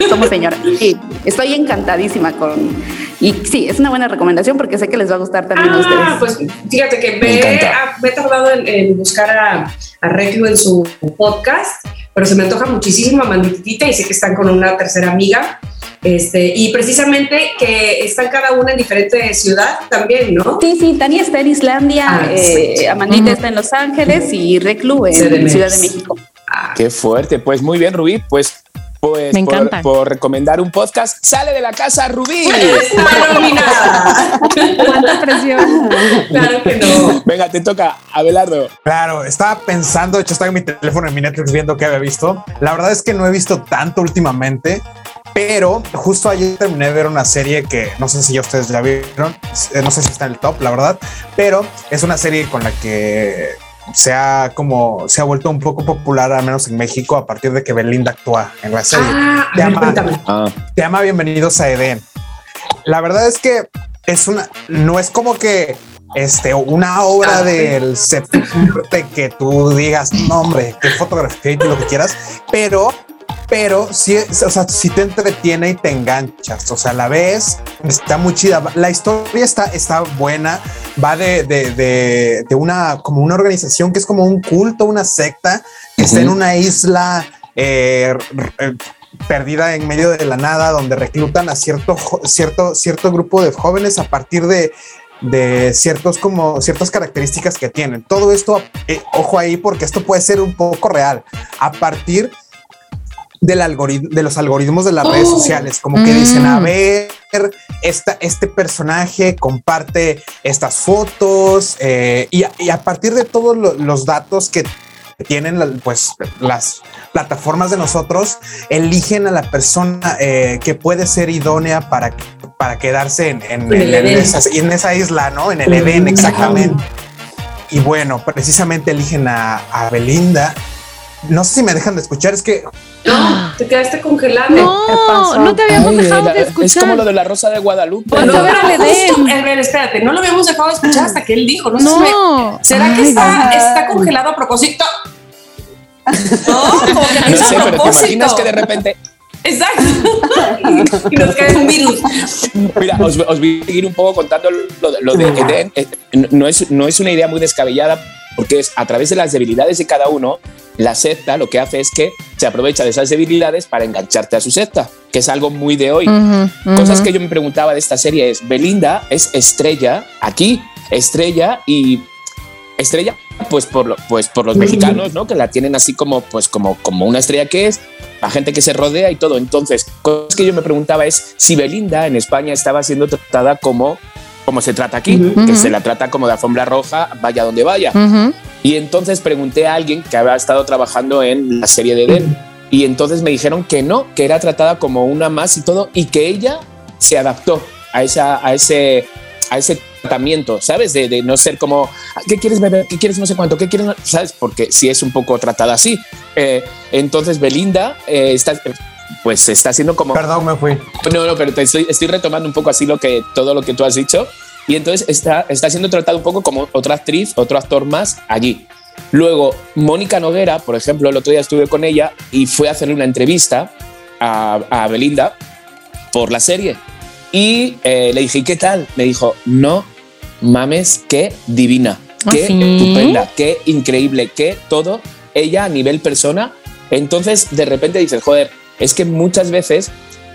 Somos señoras. Sí, estoy encantadísima con y sí, es una buena recomendación porque sé que les va a gustar también a ustedes. Ah, pues fíjate que Me me, ah, me he tardado en, en buscar a, a Reclu en su podcast, pero se me antoja muchísimo a Manditita y sé que están con una tercera amiga. Este, y precisamente que están cada una en diferente ciudad también, ¿no? Sí, sí, Tania está en Islandia, Ah, eh. Amandita Ujú. está en Los Ángeles y Reclu en CDMX. Ciudad de México. Ah, Qué fuerte. Pues muy bien, Rubí. Pues, pues Me por, encanta. por recomendar un podcast, sale de la casa, Rubí. Está nominada. Cuánta presión. claro que no. Venga, te toca, Abelardo. Claro, estaba pensando, de hecho estaba en mi teléfono en mi Netflix viendo qué había visto. La verdad es que no he visto tanto últimamente, pero justo ayer terminé de ver una serie que no sé si ya ustedes ya vieron, eh, no sé si está en el top, la verdad, pero es una serie con la que se ha como se ha vuelto un poco popular, al menos en México, a partir de que Belinda actúa en la serie. Ah, a Se ver, llama-. Ah, Se llama Bienvenidos a Edén. La verdad es que es una, no es como que este, una obra Ah, del Sepulcre que tú digas, no hombre, qué fotografía y lo que quieras, pero, pero sí, o sea, sí te entretiene y te enganchas, o sea, la ves, está muy chida, la historia está, está buena, va de, de, de, de una, como una organización que es como un culto, una secta, que está en una isla eh, eh, perdida en medio de la nada, donde reclutan a cierto, cierto, cierto grupo de jóvenes a partir de, de ciertos como ciertas características que tienen. Todo esto, eh, ojo ahí, porque esto puede ser un poco real. A partir del algoritmo, de los algoritmos de las redes Oh. sociales, como que dicen, a Mm. ver, esta, este personaje comparte estas fotos eh, y, a- y a partir de todos lo- los datos que tienen pues las plataformas de nosotros eligen a la persona eh, que puede ser idónea para, para quedarse en, en- En esa, isla, ¿no? En el Edén, exactamente. Y bueno, precisamente eligen a, a Belinda. No sé si me dejan de escuchar, es que No, te quedaste congelado. No, no te habíamos ay, dejado la- de escuchar. es como lo de la Rosa de Guadalupe. Pues, No, pero justo- ver, espérate, no lo habíamos dejado de escuchar hasta que él dijo. No, sé si me- No. ¿Será que está, está congelado a propósito? No, como que lo No sé, a pero te propósito. imaginas que de repente, Exacto. y nos cae un virus. mira, os, os voy a seguir un poco contando lo, de- lo de. Eh, No es, no es una idea muy descabellada porque es a través de las debilidades de cada uno, la secta lo que hace es que se aprovecha de esas debilidades para engancharte a su secta, que es algo muy de hoy. Cosas que yo me preguntaba de esta serie es, Belinda es estrella aquí, estrella y estrella pues por, lo- pues por los mexicanos, ¿no? Que la tienen así como, pues como, como una estrella que es, la gente que se rodea y todo. Entonces, cosas que yo me preguntaba es si Belinda en España estaba siendo tratada como, como se trata aquí, Ujú. que Ujú. se la trata como de alfombra roja, vaya donde vaya. Ujú. Y entonces pregunté a alguien que había estado trabajando en la serie de Edén. Y entonces me dijeron que no, que era tratada como una más y todo, y que ella se adaptó a, esa, a, ese, a ese tratamiento, ¿sabes? De, de no ser como, ¿qué quieres beber? ¿Qué quieres no sé cuánto? ¿Qué quieres? no-?" ¿Sabes? Porque si es un poco tratada así. Eh, entonces Belinda eh, está, pues está haciendo como... Perdón, me fui. No, no, pero te estoy, estoy retomando un poco así lo que, todo lo que tú has dicho. Y entonces está, está siendo tratado un poco como otra actriz, otro actor más allí. Luego, Mónica Noguera, por ejemplo, el otro día estuve con ella y fue a hacerle una entrevista a, a Belinda por la serie. Y eh, le dije, ¿y qué tal? Me dijo, no mames, qué divina, ¿Ah, qué sí? estupenda, qué increíble, qué todo, ella a nivel persona. Entonces, de repente dices, joder, es que muchas veces,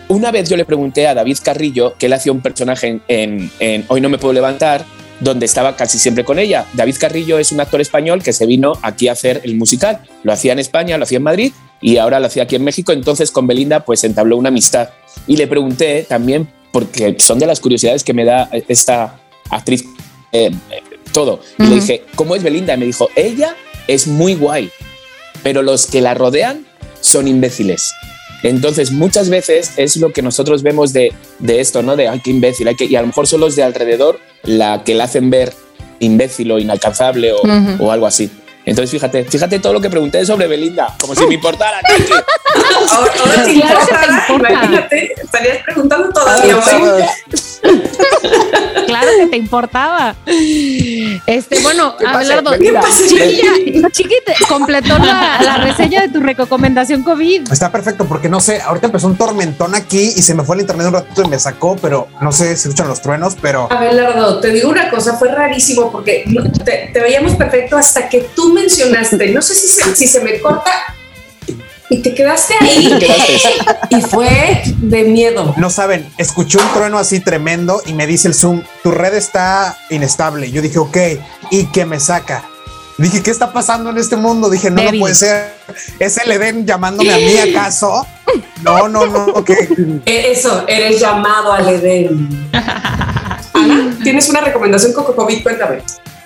una vez yo le pregunté a David Carrillo, que él hacía un personaje en, en- en Hoy no me puedo levantar, donde estaba casi siempre con ella. David Carrillo es un actor español que se vino aquí a hacer el musical. Lo hacía en España, lo hacía en Madrid y ahora lo hacía aquí en México. Entonces con Belinda pues entabló una amistad. Y le pregunté también, porque son de las curiosidades que me da esta actriz, eh, todo. Y le dije, ¿cómo es Belinda? Y me dijo, ella es muy guay, pero los que la rodean son imbéciles. Entonces, muchas veces es lo que nosotros vemos de, de esto, ¿no? De, ay, qué imbécil, hay que, y a lo mejor son los de alrededor la que la hacen ver imbécil o inalcanzable o, algo así. Entonces, fíjate, fíjate todo lo que pregunté sobre Belinda, como si me importara. Ahora, ahora sí, Claro que te importa. Imagínate, estarías preguntando todavía. Claro que te importaba. Este, bueno. Abelardo, Belinda. Chiquilla, Chiqui te completó la, la reseña de tu recomendación COVID. Está perfecto porque no sé, ahorita empezó un tormentón aquí y se me fue el internet un ratito y me sacó, pero no sé si escuchan los truenos, pero Abelardo, te digo una cosa, fue rarísimo porque no- te, te veíamos perfecto hasta que tú mencionaste, no sé si se, si se me corta y te quedaste ahí Te quedaste. y fue de miedo. no saben, escuché un trueno así tremendo y me dice el Zoom, tu red está inestable. Yo dije, ok, y que me saca. Dije, ¿qué está pasando en este mundo? Dije, no, no puede ser. ¿Es el Edén llamándome a mí acaso? No, no, no, ok. E- Eso, eres llamado al Edén. Ana, ¿tienes una recomendación con COVID? Cuéntame.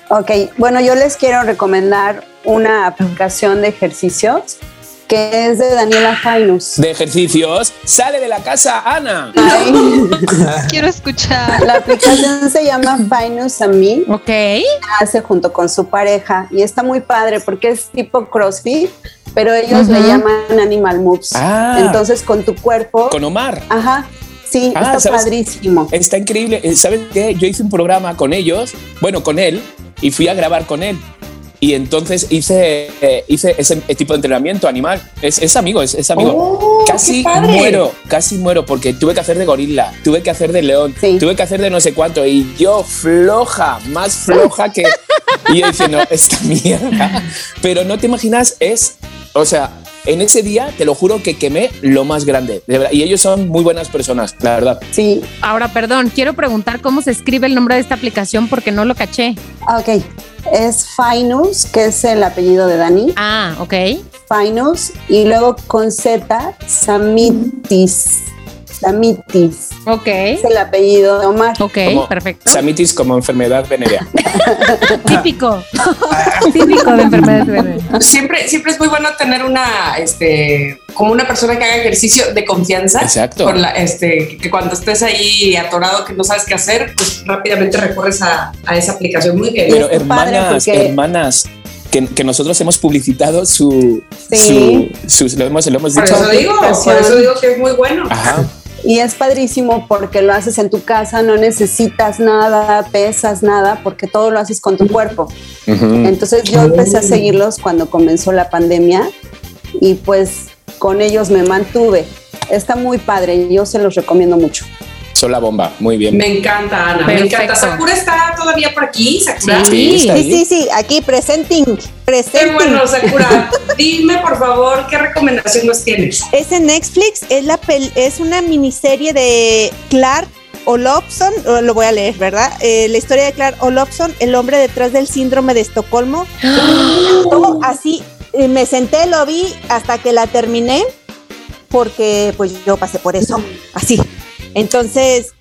Ok, bueno, yo les quiero recomendar una aplicación de ejercicios que es de Daniela Fainus. De ejercicios, sale de la casa, Ana. Ay, Quiero escuchar. La aplicación se llama Fainus a mí, Ok. hace junto con su pareja y está muy padre porque es tipo CrossFit, pero ellos le llaman Animal Moves. Ah. Entonces con tu cuerpo, Con Omar. ajá, sí, Ah, está ¿sabes? padrísimo. Está increíble. Eh, ¿Sabes qué? Yo hice un programa con ellos, bueno, con él, y fui a grabar con él. Y entonces hice, eh, hice ese tipo de entrenamiento animal. Es, es amigo, es, es amigo. Oh, casi muero, casi muero porque tuve que hacer de gorila, tuve que hacer de león, Sí. tuve que hacer de no sé cuánto y yo floja, más floja que... y yo diciendo, esta mierda. Pero no te imaginas, es, o sea, en ese día te lo juro que quemé lo más grande, de verdad. Y ellos son muy buenas personas, la verdad. Sí, Ahora, perdón, quiero preguntar cómo se escribe el nombre de esta aplicación porque no lo caché. ok. Es Fainus, que es el apellido de Dani. Ah, ok. Fainus y luego con Z, Samitis. Samitis. Ok. Es el apellido de Omar. Ok, Como perfecto. Samitis como enfermedad venérea. Típico. Típico de enfermedades venéreas. Siempre, siempre es muy bueno tener una, este, como una persona que haga ejercicio de confianza. Exacto. Por la, este, que cuando estés ahí atorado que no sabes qué hacer, pues rápidamente recurres a, a esa aplicación. Muy bien. Pero hermanas, porque- hermanas, que, que nosotros hemos publicitado su, Sí. su, su- lo hemos, lo hemos por dicho. eso digo, por eso digo que es muy bueno. Ajá. Y es padrísimo porque lo haces en tu casa, no necesitas nada, pesas nada, porque todo lo haces con tu cuerpo. Entonces yo empecé a seguirlos cuando comenzó la pandemia y pues con ellos me mantuve. Está muy padre, yo se los recomiendo mucho. Son la bomba, muy bien. Me encanta, Ana, me encanta. Sakura está todavía por aquí, Sakura. Sí, Sí, sí, sí, aquí presenting, Qué presenting. bueno, Sakura. Dime, por favor, ¿qué recomendación nos tienes? Es en Netflix, es, la pel- es una miniserie de Clark Olofsson, lo voy a leer, ¿verdad? Eh, la historia de Clark Olofsson, el hombre detrás del síndrome de Estocolmo. Todo así, eh, me senté, lo vi hasta que la terminé, porque pues yo pasé por eso, así. Entonces,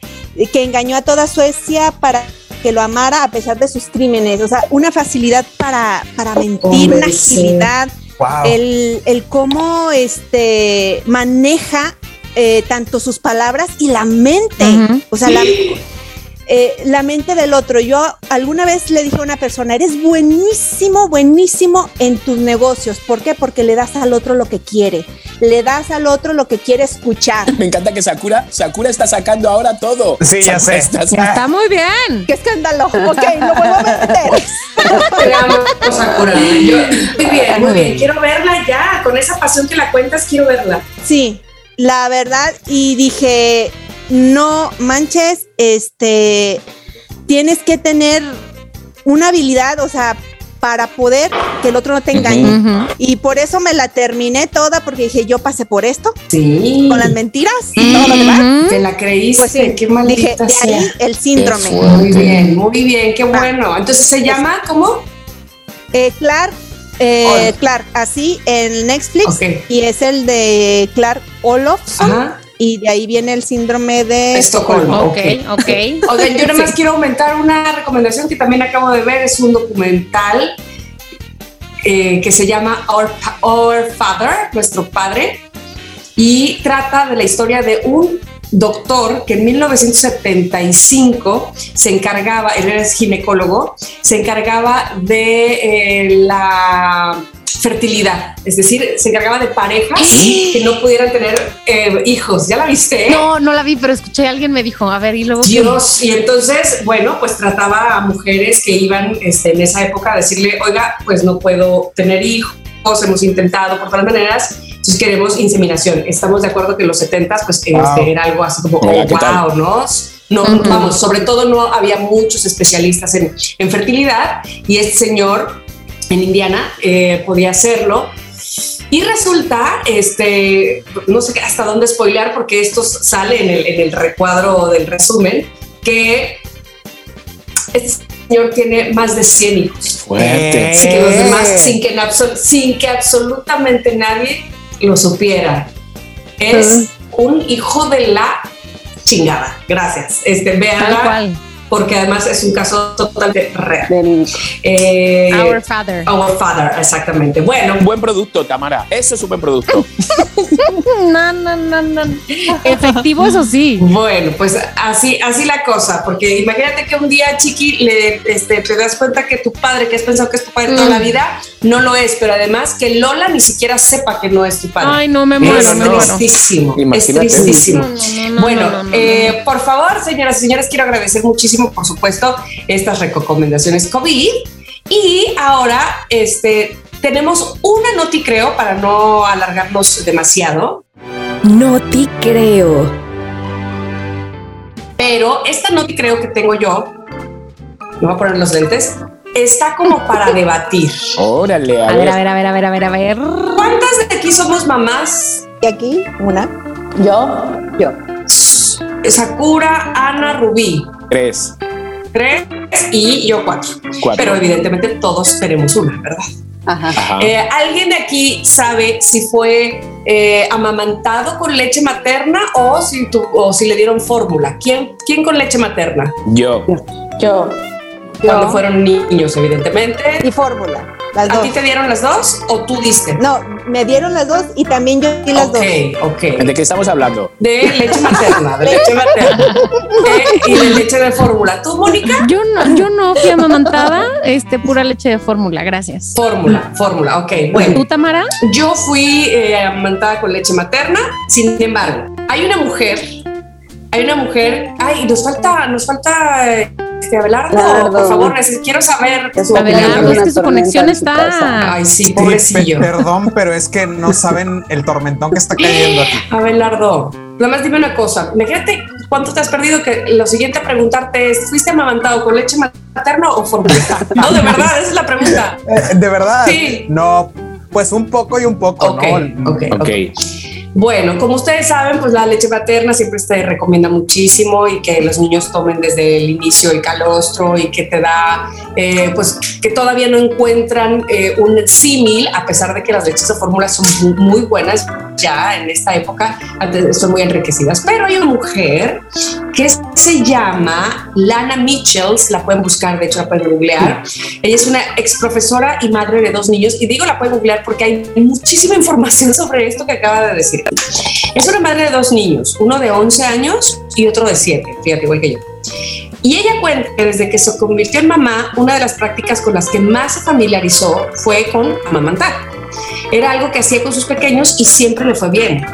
que engañó a toda Suecia para que lo amara a pesar de sus crímenes, o sea, una facilidad para, para mentir, una agilidad. Wow. el, el cómo este maneja eh, tanto sus palabras y la mente. O sea, la- eh, la mente del otro. Yo alguna vez le dije a una persona, eres buenísimo, buenísimo en tus negocios. ¿Por qué? Porque le das al otro lo que quiere. Le das al otro lo que quiere escuchar. Me encanta que Sakura, Sakura está sacando ahora todo. Sí, ya sé. está- Está muy bien. ¡Qué escándalo! Ok, lo vuelvo a meter. Te amo, Sakura. Muy bien, muy bien. Quiero verla ya. Con esa pasión que la cuentas, quiero verla. Sí, la verdad, y dije, no manches, este, tienes que tener una habilidad, o sea, para poder que el otro no te engañe. Y por eso me la terminé toda, porque dije, yo pasé por esto, Sí. con las mentiras y todo lo demás. Te la creíste. Pues sí, qué dije, maldita de sea. ahí el síndrome. Muy bien, muy bien, qué bueno. Entonces se llama ¿cómo? Eh, Clark, eh, Clark, así en Netflix, Ok. y es el de Clark Olofsson, Ajá. Y de ahí viene el síndrome de Estocolmo. Ok, ok. Oigan, yo nada más quiero aumentar una recomendación que también acabo de ver. Es un documental eh, que se llama Our, Our Father, nuestro padre, y trata de la historia de un doctor que en 1975 se encargaba, él era ginecólogo, se encargaba de eh, la fertilidad, es decir, se encargaba de parejas que no pudieran tener eh, hijos. ¿Ya la viste? No, no la vi, pero escuché, alguien me dijo, a ver, y luego. Dios, y entonces, bueno, pues trataba a mujeres que iban este, en esa época a decirle, oiga, pues no puedo tener hijos, hemos intentado por todas maneras, entonces queremos inseminación. Estamos de acuerdo que en los 70 pues este, Wow. era algo así como, Hola, oh, wow, ¿no? No, Ujú. vamos, sobre todo no había muchos especialistas en, en fertilidad y este señor en Indiana eh, podía hacerlo. Y resulta, este, no sé hasta dónde spoilear porque esto sale en el, en el recuadro del resumen, que este señor tiene más de 100 hijos. Fuerte. Así que los demás, sin que, en absol- sin que absolutamente nadie lo supiera. Es un hijo de la chingada. Gracias. Este, Tal véanla, cual. Porque además es un caso totalmente real. Eh, Our Father. Our Father, exactamente. Bueno, Buen producto, Tamara. Eso es un buen producto. No, no, no, no. Efectivo, eso sí. Bueno, pues así, así la cosa, porque imagínate que un día, Chiqui, le, este, te das cuenta que tu padre, que has pensado que es tu padre toda Mm. la vida, no lo es, pero además que Lola ni siquiera sepa que no es tu padre. Ay, no, me muero, es me tristísimo, es tristísimo. No, no, no, bueno, no, no, no, eh, por favor, señoras y señores, quiero agradecer muchísimo, por supuesto, estas recomendaciones COVID. Y ahora, este, tenemos una noti, creo, para no alargarnos demasiado. No te creo. Pero esta noti creo que tengo yo, me voy a poner los lentes, está como para debatir. Órale, a, A ver, ver. a ver, a ver, a ver, a ver, a ver. ¿Cuántas de aquí somos mamás? Y aquí, una. Yo, yo. Sakura, Ana, Rubí. Tres, Tres y yo cuatro. cuatro. Pero evidentemente todos tenemos una, ¿verdad? Ajá. Ajá. Eh, ¿Alguien de aquí sabe si fue eh, amamantado con leche materna o si, tu- o si le dieron fórmula? ¿Quién, ¿Quién con leche materna? Yo. Yo. Cuando fueron niños, evidentemente. Y fórmula, las ¿A dos. ti te dieron las dos o tú diste? No, me dieron las dos y también yo di las ok, dos. ok. ¿De qué estamos hablando? De leche materna, de leche materna. Eh, y de leche de fórmula. ¿Tú, Mónica? Yo no, yo no fui amamantada, este, pura leche de fórmula, gracias. Fórmula, fórmula, ok. Bueno, ¿Tú, Tamara? yo fui eh, amamantada con leche materna, sin embargo, hay una mujer, hay una mujer, ay, nos falta, nos falta, eh, este, Abelardo, Abelardo. por favor, quiero saber. Es su Abelardo, es que su conexión está. Ay, sí, pe- pobrecillo. perdón, pero es que no saben el tormentón que está cayendo aquí. Abelardo, nada más dime una cosa. Imagínate cuánto te has perdido que lo siguiente a preguntarte es, ¿fuiste amamantado con leche materna o fórmula? No, de verdad, esa es la pregunta. Eh, ¿De verdad? Sí. No, pues un poco y un poco, Ok, ¿no? ok, Ok. ok. Bueno, como ustedes saben, pues la leche materna siempre se recomienda muchísimo y que los niños tomen desde el inicio el calostro y que te da, eh, pues que todavía no encuentran eh, un símil, a pesar de que las leches de fórmula son muy, buenas ya en esta época, antes son muy enriquecidas. Pero hay una mujer que se llama Lana Mitchells, la pueden buscar, de hecho la pueden googlear. Ella es una ex profesora y madre de dos niños, y digo la pueden googlear porque hay muchísima información sobre esto que acaba de decir. Es una madre de dos niños, uno de 11 años y otro de 7, fíjate, igual que yo. Y ella cuenta que desde que se convirtió en mamá, una de las prácticas con las que más se familiarizó fue con amamantar. Era algo que hacía con sus pequeños y siempre le fue bien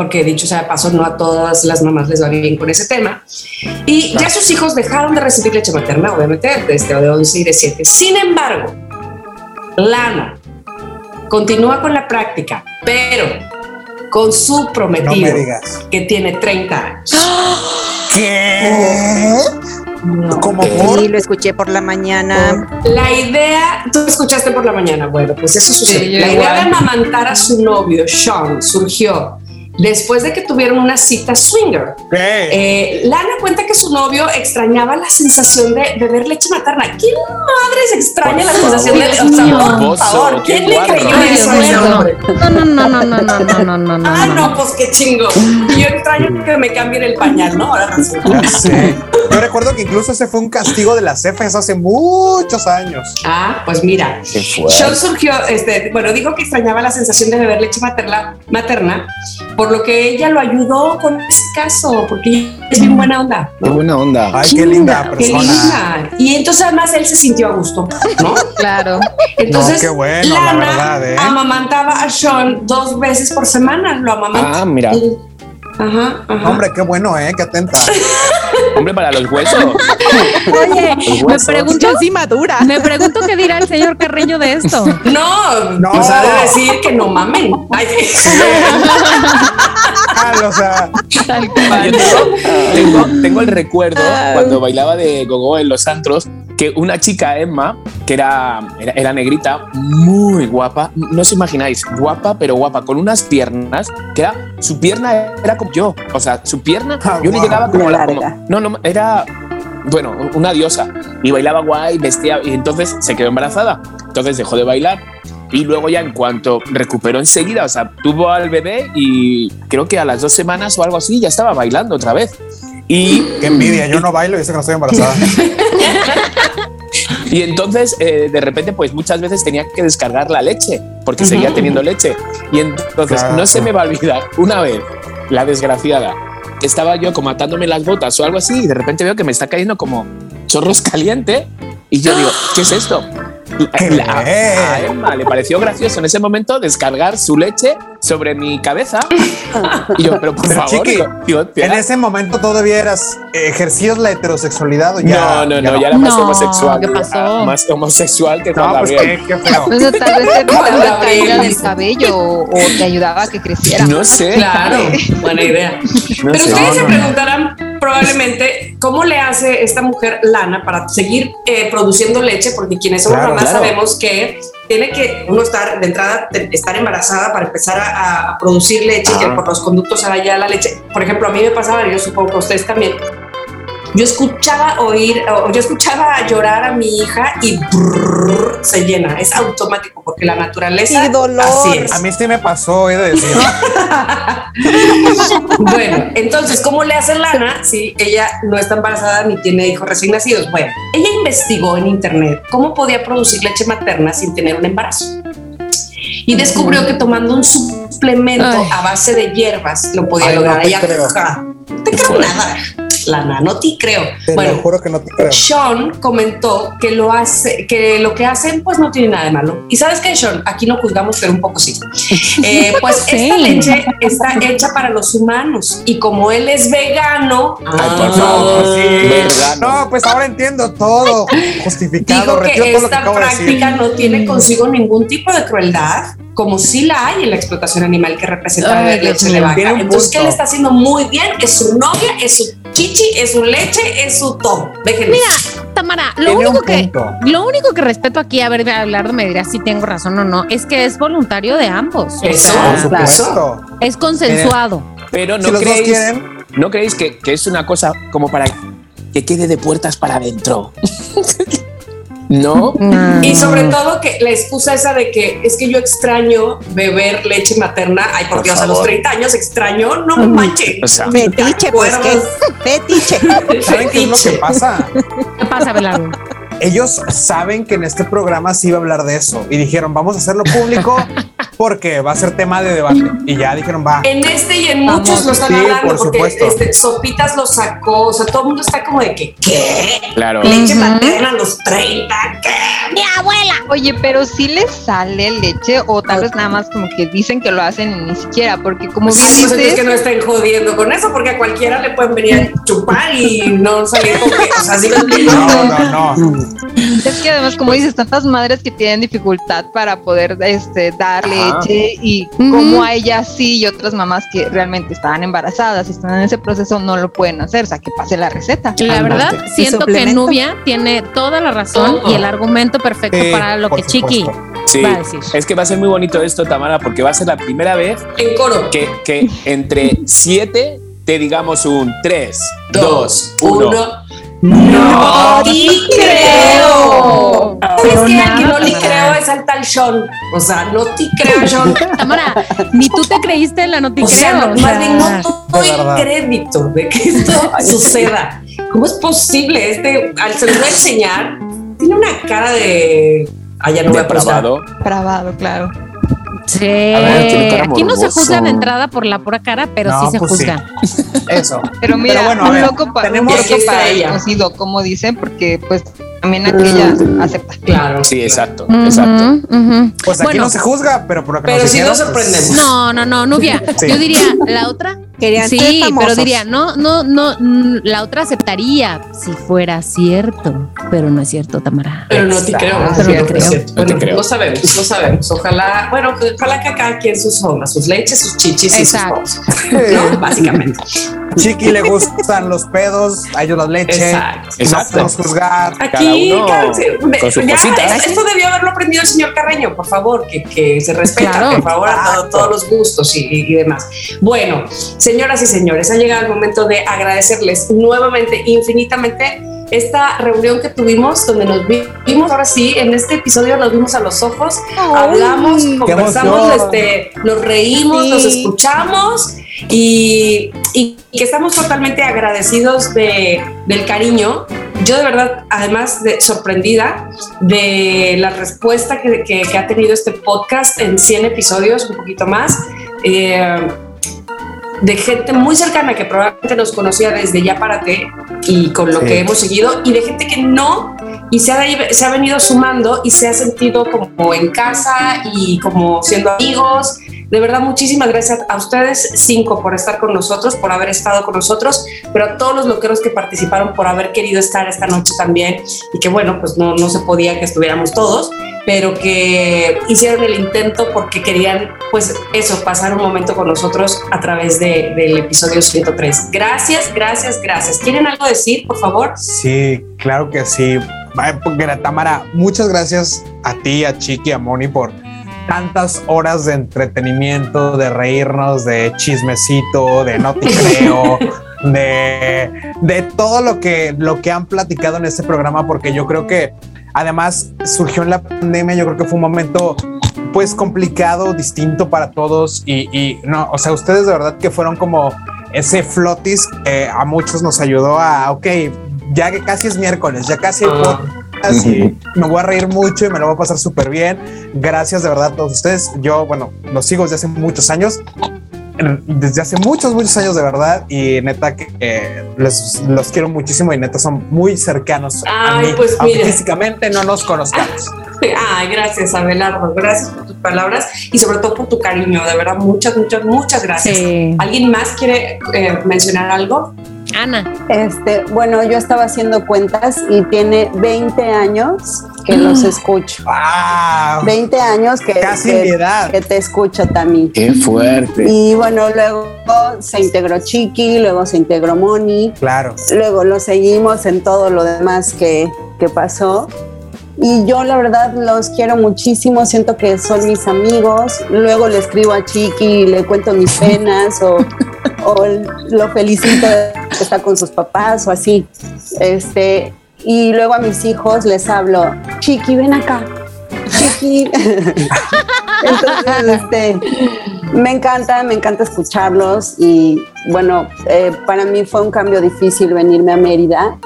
porque dicho sea de paso, no a todas las mamás les va bien con ese tema. Y ya sus hijos dejaron de recibir leche materna, obviamente, desde de 11 y de 7. Sin embargo, Lana continúa con la práctica, pero con su prometido, No me digas. que tiene 30 años. ¿Qué? Como Sí, por lo escuché por la mañana. La idea, tú escuchaste por la mañana, bueno, pues eso sucedió. Sí, la idea de amamantar a su novio, Sean, surgió después de que tuvieron una cita swinger. Eh, Lana cuenta que su novio extrañaba la sensación de beber leche materna. ¿Quién madres extraña la sensación de leche materna? Por favor, ¿quién le creyó eso a Dios ese mío, no. hombre? No, no, no, no, no, no, no, no, no, no. Ah, no, pues qué chingo. Yo extraño que me cambien el pañal, ¿no? Ahora resulta. Yo recuerdo que incluso ese fue un castigo de las CFEs hace muchos años. Ah, pues mira, Qué. Sean surgió, este, bueno, dijo que extrañaba la sensación de beber leche materna, materna, por lo que ella lo ayudó con ese caso, porque ella es bien buena onda. Qué buena onda. Ay, qué linda Qué persona. linda. Y entonces además él se sintió a gusto, ¿no? Claro. Entonces, qué bueno, la Lana verdad, ¿eh? amamantaba a Sean dos veces por semana, lo amamantaba. Ah, mira. Ajá, ajá. Hombre, qué bueno, ¿eh? Qué atenta. Hombre, para los huesos. Oye, Los me pregunto, sí madura. me pregunto qué dirá el señor Carreño de esto. No, No. pues ha de decir que no mamen. Ay, Ah, o sea, Tal Yo cual. tengo, tengo- tengo el recuerdo cuando bailaba de gogo en los antros que una chica, Emma, que era, era, era negrita, muy guapa, no os imagináis, guapa, pero guapa, con unas piernas que era, su pierna era como yo, o sea, su pierna, Ah, yo le guau. llegaba como la, como- no, no, era, bueno, una diosa y bailaba guay, vestía, y entonces se quedó embarazada, entonces dejó de bailar. Y luego ya en cuanto recuperó enseguida, o sea, tuvo al bebé y creo que a las dos semanas o algo así ya estaba bailando otra vez. Y, qué envidia. Yo no bailo y sé que no estoy embarazada. y entonces eh, de repente pues muchas veces tenía que descargar la leche porque seguía teniendo leche. Y entonces Claro. no se me va a olvidar una vez, la desgraciada, que estaba yo como atándome las botas o algo así y de repente veo que me está cayendo como chorros caliente y yo digo, ¿qué es esto? ¿Qué? La- a, a Emma le pareció gracioso en ese momento descargar su leche sobre mi cabeza y yo, pero por Pero, favor, Chiqui, digo, En ese momento todavía eras, ejercías la heterosexualidad o ya. no, no, no, ya era más No, homosexual. ¿qué pasó? ah, Más homosexual que Juan No, pues Gabriel. qué, qué feo. O sea, tal vez te del cabello o, te ayudaba a que creciera. No sé. Claro, buena idea. No Pero sé. ustedes No, se preguntarán probablemente cómo le hace esta mujer lana para seguir eh, produciendo leche, porque quienes somos Claro, mamás claro. sabemos que tiene que uno estar de entrada, estar embarazada para empezar a, a producir leche y que por los conductos se vaya la leche. Por ejemplo, a mí me pasaba, yo supongo que a ustedes también. Yo escuchaba oír, o yo escuchaba llorar a mi hija y brrr, se llena. Es automático porque la naturaleza ¡Qué dolor! así es. A mí sí me pasó, he de decir. Bueno, entonces, ¿cómo le hace Lana si ella no está embarazada ni tiene hijos recién nacidos? Bueno, ella investigó en internet cómo podía producir leche materna sin tener un embarazo. Y descubrió que tomando un suplemento Ay. a base de hierbas lo podía Ay, no lograr. te Ella, creo. ja, no te creo nada, Lana, no te creo. Te bueno, lo juro que no te creo. Sean comentó que lo hace, que lo que hacen, pues no tiene nada de malo. Y sabes qué, Sean, aquí no juzgamos, pero un poco sí. Eh, pues Sí. esta leche está hecha para los humanos y como él es vegano, Ay, por ah, favor, sí. Sí. No, pues ahora entiendo todo. Justificado. dijo que todo lo que esta acabo de práctica no tiene consigo ningún tipo de crueldad, como sí la hay en la explotación animal que representa Dios leche de vaca. Entonces, que punto. él está haciendo muy bien, es su novia, es su chichi, es su leche, es su todo. Déjenme. Mira, Tamara, lo único que lo único que respeto aquí, a ver, Abelardo me dirá si tengo razón o no, es que es voluntario de ambos. O Eso. sea, Por supuesto. es consensuado. Pero no si los dos creéis, quieren, ¿no creéis que, que es una cosa como para que quede de puertas para adentro? ¿No? Y sobre todo que la excusa esa de que es que yo extraño beber leche materna, ay por, Por Dios, a los favor. 30 años extraño, no me manches. O sea, Fetiche, pues que fetiche. ¿saben qué es lo que pasa? ¿Qué pasa, Abelardo? Ellos saben que en este programa se iba a hablar de eso y dijeron, vamos a hacerlo público porque va a ser tema de debate. Y ya dijeron, va. En este y en muchos lo están Sí, hablando por porque supuesto. este, Sopitas lo sacó, o sea, todo el mundo está como de que, ¿qué? Claro. Leche materna a los 30, ¿qué? Mi abuela. Oye, pero sí les sale leche o tal vez nada más como que dicen que lo hacen y ni siquiera, porque como bien Ay, pues entonces dices, que no estén jodiendo con eso, porque a cualquiera le pueden venir a chupar y no salir con que, o sea, sí me explico. No, no, no. Es que además como dices, tantas madres que tienen dificultad para poder este, dar leche y como a ellas sí y otras mamás que realmente estaban embarazadas y están en ese proceso no lo pueden hacer, o sea, que pase la receta. La verdad, siento que. Nubia tiene toda la razón Todo. y el argumento perfecto Sí, para lo que Chiqui supuesto. Sí, va a decir. es que va a ser muy bonito esto, Tamara, porque va a ser la primera vez En coro. que, que entre siete te digamos un 3, Dos, 2, 1. ¡No te creo! ¿Sabes Pero qué? nada, Al que no le creo es al tal Sean. O sea, no te creo, Sean. Tamara, ni tú te creíste en la O sea, noticia. no, más bien no doy crédito de que esto suceda. ¿Cómo es posible? Este, al se lo voy a enseñar, tiene una cara de. Ah, ya no voy a. Depravado. Pravado, claro. Sí. ver, Aquí no se juzga de entrada por la pura cara, pero No, sí se pues sí. juzga. Eso. Pero mira, Pero bueno, a un ver, loco, pa- un tenemos- loco Aquí está para como dicen, porque pues también aquella acepta. Claro. Sí, exacto, Ujú, exacto. ujú. Pues aquí Bueno. no se juzga, pero por lo que Pero nos sí dijeron, nos sorprendemos. pues, No, no, no, Nubia. Sí. Yo diría, la otra. Querían Sí, pero diría, no, no, no, mm, la otra aceptaría si fuera cierto, pero no es cierto, Tamara. Pero no te creo. Pero No te no creo. es cierto. No te Bueno, creo. No sabemos, no sabemos. Ojalá, bueno, ojalá que cada quien sus ondas, sus leches, sus chichis Exacto. y sus cosas. ¿No? Básicamente. Chiqui le gustan los pedos, a ellos la leche. Exacto. No podemos juzgar. Aquí, uno claro, sí, con sus ya, cositas. esto debió haberlo aprendido el señor Carreño, por favor, que, que se respeta, Claro. por favor, a todo- todos los gustos y, y- demás. Bueno, señoras y señores, ha llegado el momento de agradecerles nuevamente, infinitamente, esta reunión que tuvimos, donde nos vi- vimos, ahora sí, en este episodio nos vimos a los ojos, hablamos, conversamos, este, nos reímos, Sí. nos escuchamos y, y que estamos totalmente agradecidos de, del cariño. Yo de verdad, además de sorprendida de la respuesta que, que- que ha tenido este podcast en 100 episodios, un poquito más, eh, de gente muy cercana que probablemente nos conocía desde Ya Párate y con lo Sí. que hemos seguido, y de gente que no, y se ha, se ha venido sumando y se ha sentido como en casa y como siendo amigos. De verdad, muchísimas gracias a ustedes cinco por estar con nosotros, por haber estado con nosotros, pero a todos los loqueros que participaron por haber querido estar esta noche también y que bueno, pues no, no se podía que estuviéramos todos, pero que hicieron el intento porque querían, pues eso, pasar un momento con nosotros a través de- del episodio 103. Gracias, gracias, gracias. ¿Quieren algo decir, por favor? Sí, claro que sí. Porque, Tamara, muchas gracias a ti, a Chiqui, a Moni por tantas horas de entretenimiento, de reírnos, de chismecito, de no te creo, de, de todo lo que, lo que han platicado en este programa, porque yo creo que además surgió en la pandemia, yo creo que fue un momento pues complicado, distinto para todos y, y no, o sea, ustedes de verdad que fueron como ese flotis que a muchos nos ayudó a, ok, ya que casi es miércoles, ya casi hay Ah. podcast y me voy a reír mucho y me lo voy a pasar súper bien. Gracias de verdad a todos ustedes. Yo, bueno, los sigo desde hace muchos años, desde hace muchos, muchos años de verdad y neta que eh, les, los quiero muchísimo y neta son muy cercanos a Ay, mí, pues, mira. físicamente no nos conozcamos. Ay, gracias, Abelardo. Gracias por tus palabras y sobre todo por tu cariño. De verdad, muchas, muchas, muchas gracias. Sí. ¿Alguien más quiere eh, mencionar algo? Ana. Este, bueno, yo estaba haciendo cuentas y tiene 20 años que los escucho. ¡Wow! 20 años que, Casi que- mi edad. que te escucho también. Qué fuerte. Y bueno, luego se integró Chiqui, luego se integró Moni, Claro. luego lo seguimos en todo lo demás que, que pasó. Y yo la verdad los quiero muchísimo, siento que son mis amigos. Luego le escribo a Chiqui y le cuento mis penas o, o lo felicito de que está con sus papás o así. Este, y luego a mis hijos les hablo, Chiqui, ven acá. Chiqui. Entonces, este, me encanta, me encanta escucharlos y bueno, eh, para mí fue un cambio difícil venirme a Mérida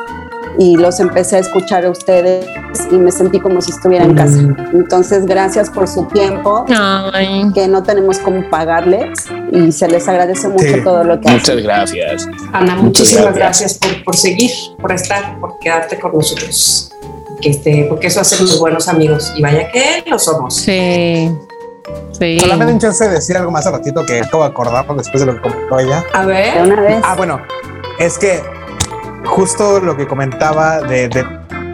y los empecé a escuchar a ustedes y me sentí como si estuviera en casa. Entonces, gracias por su tiempo, Ay. que no tenemos cómo pagarles y se les agradece mucho Sí. todo lo que hacen. Muchas gracias. Ana, Muchas muchísimas gracias. gracias, por, por seguir, por estar, por quedarte con nosotros. Que este, porque eso hace los buenos amigos. Y vaya que lo somos. Sí. Sí. Solo me den chance de decir algo más al ratito que acabo de acordar después de lo que comentó ella. A De ver. una vez. Ah, bueno, es que justo lo que comentaba de, de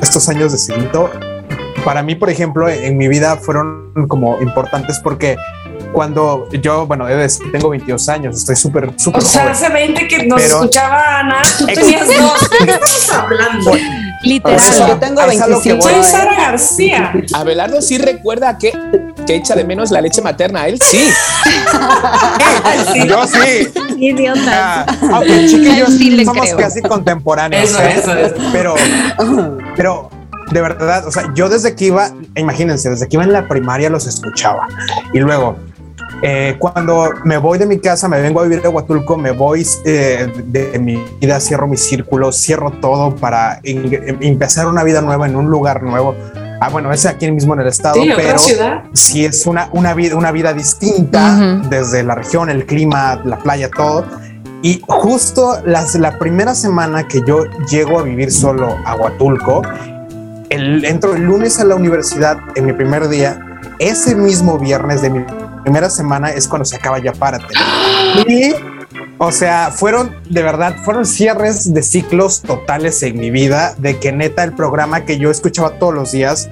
estos años de seguimiento, para mí, por ejemplo, en mi vida fueron como importantes porque cuando yo, bueno, tengo 22 años, estoy súper, súper O sea, joven. hace 20 que nos Pero- escuchaba Ana, tú tenías dos. ¿De qué estamos hablando? Literal. O sea, yo tengo es a lo que 25. Soy. Sara García. Abelardo sí recuerda que, que echa de menos la leche materna. Él sí. Yo sí. Idiota. Ah, aunque Chiqui y yo Sí somos creo. casi contemporáneos. Eso, ¿eh? eso, eso. Pero, pero de verdad, o sea, yo desde que iba, imagínense, desde que iba en la primaria los escuchaba. Y luego, eh, cuando me voy de mi casa, me vengo a vivir a Huatulco, me voy eh, de, de mi vida, cierro mi círculo, cierro todo para in- empezar una vida nueva en un lugar nuevo. Ah, bueno, es aquí mismo en el estado, Sí, pero sí es una, una, vida, una vida distinta Ujú. desde la región, el clima, la playa, todo. Y justo las, la primera semana que yo llego a vivir solo a Huatulco, el, entro el lunes a la universidad en mi primer día, ese mismo viernes de mi primera semana es cuando se acaba ya Párate. Y, o sea, fueron, de verdad, fueron cierres de ciclos totales en mi vida, de que neta el programa que yo escuchaba todos los días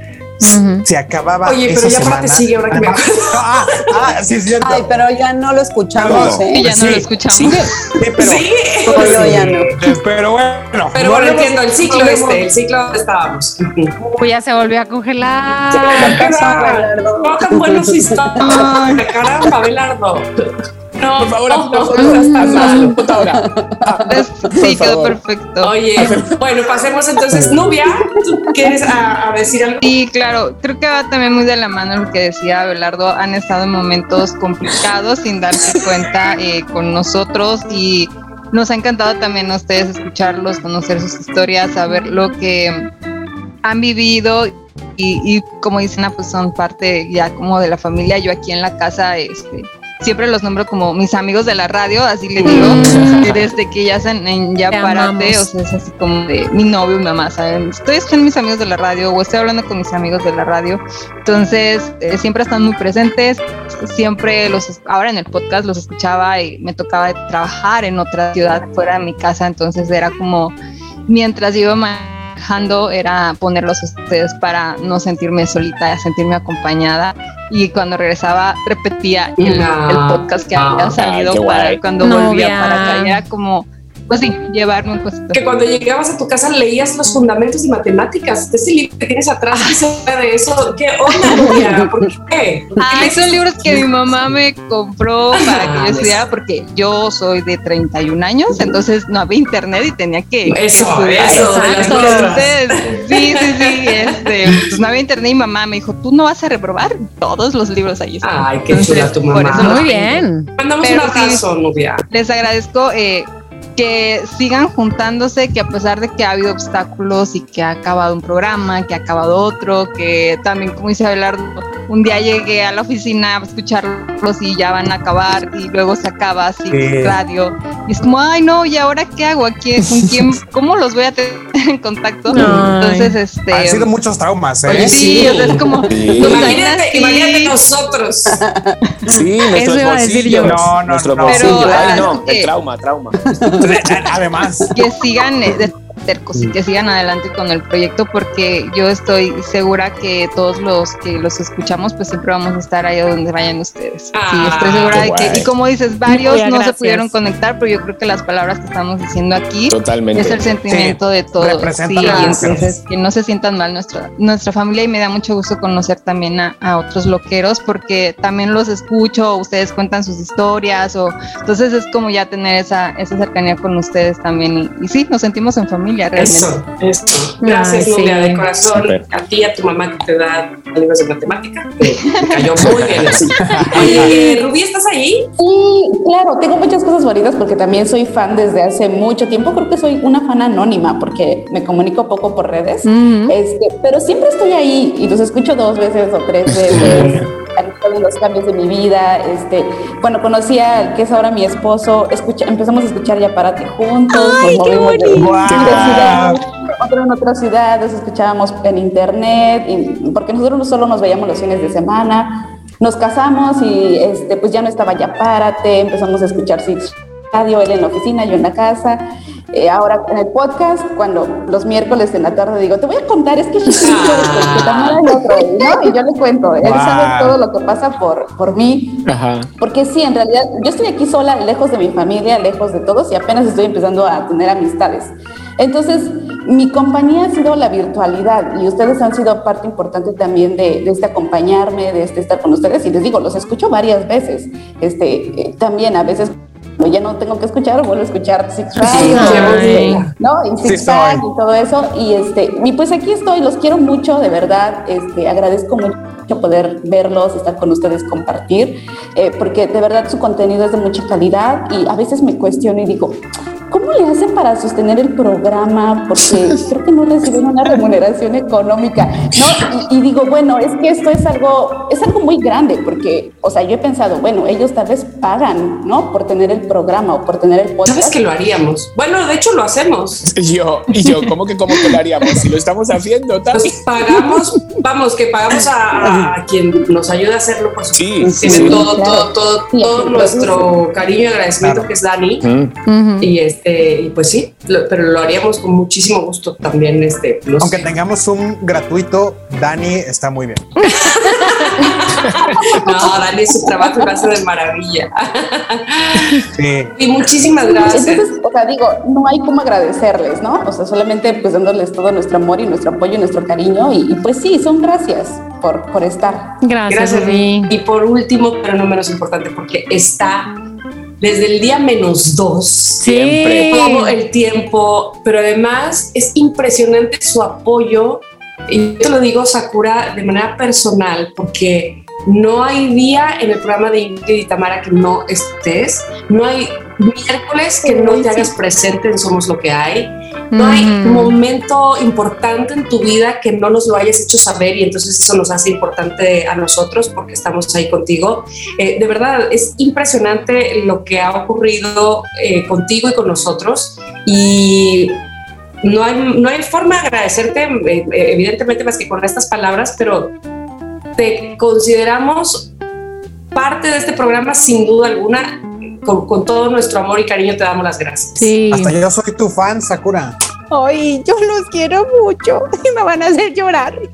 se acababa Oye, pero esa ya semana. Párate sigue, ahora que me acuerdo. Ah, ah, sí, es cierto. Ay, pero ya no lo escuchamos, No, ¿eh? Sí, ya no Sí, lo escuchamos. Sigue. Sí, pero, Sí. Pero ya no. pero bueno. Pero bueno, entiendo el ciclo este, el ciclo donde estábamos. Uy, ya se volvió a congelar. Abelardo? No tan buenos historias. Caramba, Abelardo. No, Por favor, no, por favor, hazlo, hazlo, ahora. Ah, por sí, quedó perfecto. Oye, bueno, pasemos entonces. Nubia, ¿tú quieres a, a decir algo? Sí, claro, creo que va también muy de la mano lo que decía Abelardo, han estado en momentos complicados sin darse cuenta eh, con nosotros y nos ha encantado también a ustedes escucharlos, conocer sus historias, saber lo que han vivido y, y como dicen, ah, pues son parte ya como de la familia. Yo aquí en la casa, este, siempre los nombro como mis amigos de la radio, así le digo, desde que ya están en Ya Te Párate, amamos. o sea, es así como de mi novio, mi mamá, ¿saben? Estoy escuchando mis amigos de la radio o estoy hablando con mis amigos de la radio. Entonces, eh, siempre están muy presentes, siempre los, ahora en el podcast los escuchaba y me tocaba trabajar en otra ciudad fuera de mi casa, entonces era como, mientras iba era ponerlos a ustedes para no sentirme solita, sentirme acompañada. Y cuando regresaba, repetía el, el podcast que había salido para cuando volvía para acá. Y era como, pues sí, llevarme un cosito. Que cuando llegabas a tu casa leías los fundamentos de matemáticas. Ese libro que tienes atrás, ¿qué de eso? ¿Qué onda, Nubia? ¿Por qué? ¿Por qué Ah, lees son libros que mi mamá me compró para que yo estudiara porque yo soy de 31 años, entonces no había internet y tenía que Eso, estudiar. eso. Entonces, sí, sí, sí, este, pues no había internet y mi mamá me dijo, tú no vas a reprobar todos los libros ahí están. Ay, qué Entonces, chula tu por mamá. eso los Muy bien. Mandamos un sí. abrazo, Nubia. Les agradezco eh, que sigan juntándose, que a pesar de que ha habido obstáculos y que ha acabado un programa, que ha acabado otro, que también, como dice Abelardo, un día llegué a la oficina a escucharlos y ya van a acabar y luego se acaba así Sí. radio. Y es como, ay no, ¿y ahora qué hago? ¿A quién, ¿Con quién? ¿Cómo los voy a tener en contacto? Ay. Entonces, este... Han sido muchos traumas, ¿eh? Oye, Sí, o sea, es como... Sí. ¿tú Imagínate, imagínate nosotros. Sí, nuestros Eso iba a decir yo. bolsillos. No, no, nuestros no. Pero, Ay, ah, no, que- el trauma, trauma. Además, que sigan eh, de tercos y que sigan adelante con el proyecto porque yo estoy segura que todos los que los escuchamos pues siempre vamos a estar ahí donde vayan ustedes. Ah, sí, estoy segura de que, y como dices, varios Muy no se pudieron conectar, pero yo creo que las palabras que estamos diciendo aquí Totalmente. es el sentimiento de todos. Sí, las entonces que no se sientan mal nuestra, nuestra familia y me da mucho gusto conocer también a, a otros loqueros porque también los escucho, ustedes cuentan sus historias o entonces es como ya tener esa, esa cercanía con ustedes también y, y sí, nos sentimos en familia. Familia realmente. Eso, eso. Gracias, Ay, sí. Nubia, de corazón. A ti y a tu mamá que te da libros de matemática. Me cayó muy bien. Oye, Rubí, ¿estás ahí? Sí, claro, tengo muchas cosas favoritas porque también soy fan desde hace mucho tiempo. Creo que soy una fan anónima porque me comunico poco por redes. Ujú. Este, pero siempre estoy ahí y los escucho dos veces o tres veces. los cambios de mi vida, este, cuando conocí al que es ahora mi esposo, escucha, empezamos a escuchar Ya Párate juntos, Ay, nos qué movimos de- bonito. de ciudad, otro en otra ciudad, los escuchábamos en internet, y- porque nosotros no solo nos veíamos los fines de semana, nos casamos y este, pues ya no estaba Ya Párate, empezamos a escuchar Six Radio, él en la oficina, yo en la casa. Eh, ahora en el podcast, cuando los miércoles en la tarde digo, te voy a contar, es que Chichi hizo esto, que Tamara el otro, ¿no? Y yo le cuento, él Wow. sabe todo lo que pasa por, por mí, Ajá. porque sí, en realidad, yo estoy aquí sola, lejos de mi familia, lejos de todos y apenas estoy empezando a tener amistades. Entonces, mi compañía ha sido la virtualidad y ustedes han sido parte importante también de, de este acompañarme, de este estar con ustedes. Y les digo, los escucho varias veces. Este, eh, también a veces ya no tengo que escuchar, vuelvo a escuchar Six este, ¿no? Y Sí Six Pack soy. y todo eso. Y este, y pues aquí estoy, los quiero mucho, de verdad. Este, agradezco mucho poder verlos, estar con ustedes, compartir, eh, porque de verdad su contenido es de mucha calidad y a veces me cuestiono y digo, ¿cómo le hacen para sostener el programa? Porque creo que no reciben una remuneración económica, ¿no? Y, y digo, bueno, es que esto es algo, es algo muy grande, porque, o sea, yo he pensado, bueno, ellos tal vez pagan, ¿no? Por tener el programa o por tener el podcast. ¿Sabes que lo haríamos? Bueno, de hecho lo hacemos. Yo, y yo, ¿cómo que cómo que lo haríamos? Si lo estamos haciendo, Nos también. pagamos, vamos, que pagamos a, a quien nos ayuda a hacerlo, por supuesto. Sí, Tiene sí. todo, Claro. todo, todo, Sí, todo sí, nuestro cariño y agradecimiento Claro. que es Dani. Mm. Y este, y pues sí, lo- pero lo haríamos con muchísimo gusto también. Este, no Aunque sé. tengamos un gratuito, Dani está muy bien. No, Dani, su trabajo lo hace de maravilla. Sí. Y muchísimas gracias. Entonces, o sea, digo, no hay cómo agradecerles, ¿no? O sea, solamente pues dándoles todo nuestro amor y nuestro apoyo y nuestro cariño y, y, pues sí, son gracias por, por estar. Gracias, Gracias. Y por último, pero no menos importante, porque está desde el día menos dos. Siempre. todo el tiempo, pero además es impresionante su apoyo. Y yo te lo digo, Sakura, de manera personal, porque no hay día en el programa de Ingrid y Tamara que no estés, no hay miércoles que no te hagas presente en Somos lo que hay, no hay momento importante en tu vida que no nos lo hayas hecho saber y entonces eso nos hace importante a nosotros porque estamos ahí contigo. Eh, de verdad, es impresionante lo que ha ocurrido eh, contigo y con nosotros. Y no hay, no hay forma de agradecerte, eh, evidentemente, más que con estas palabras, pero te consideramos parte de este programa sin duda alguna. Con, con todo nuestro amor y cariño te damos las gracias. Sí. Hasta yo soy tu fan, Sakura. Ay, yo los quiero mucho y me van a hacer llorar.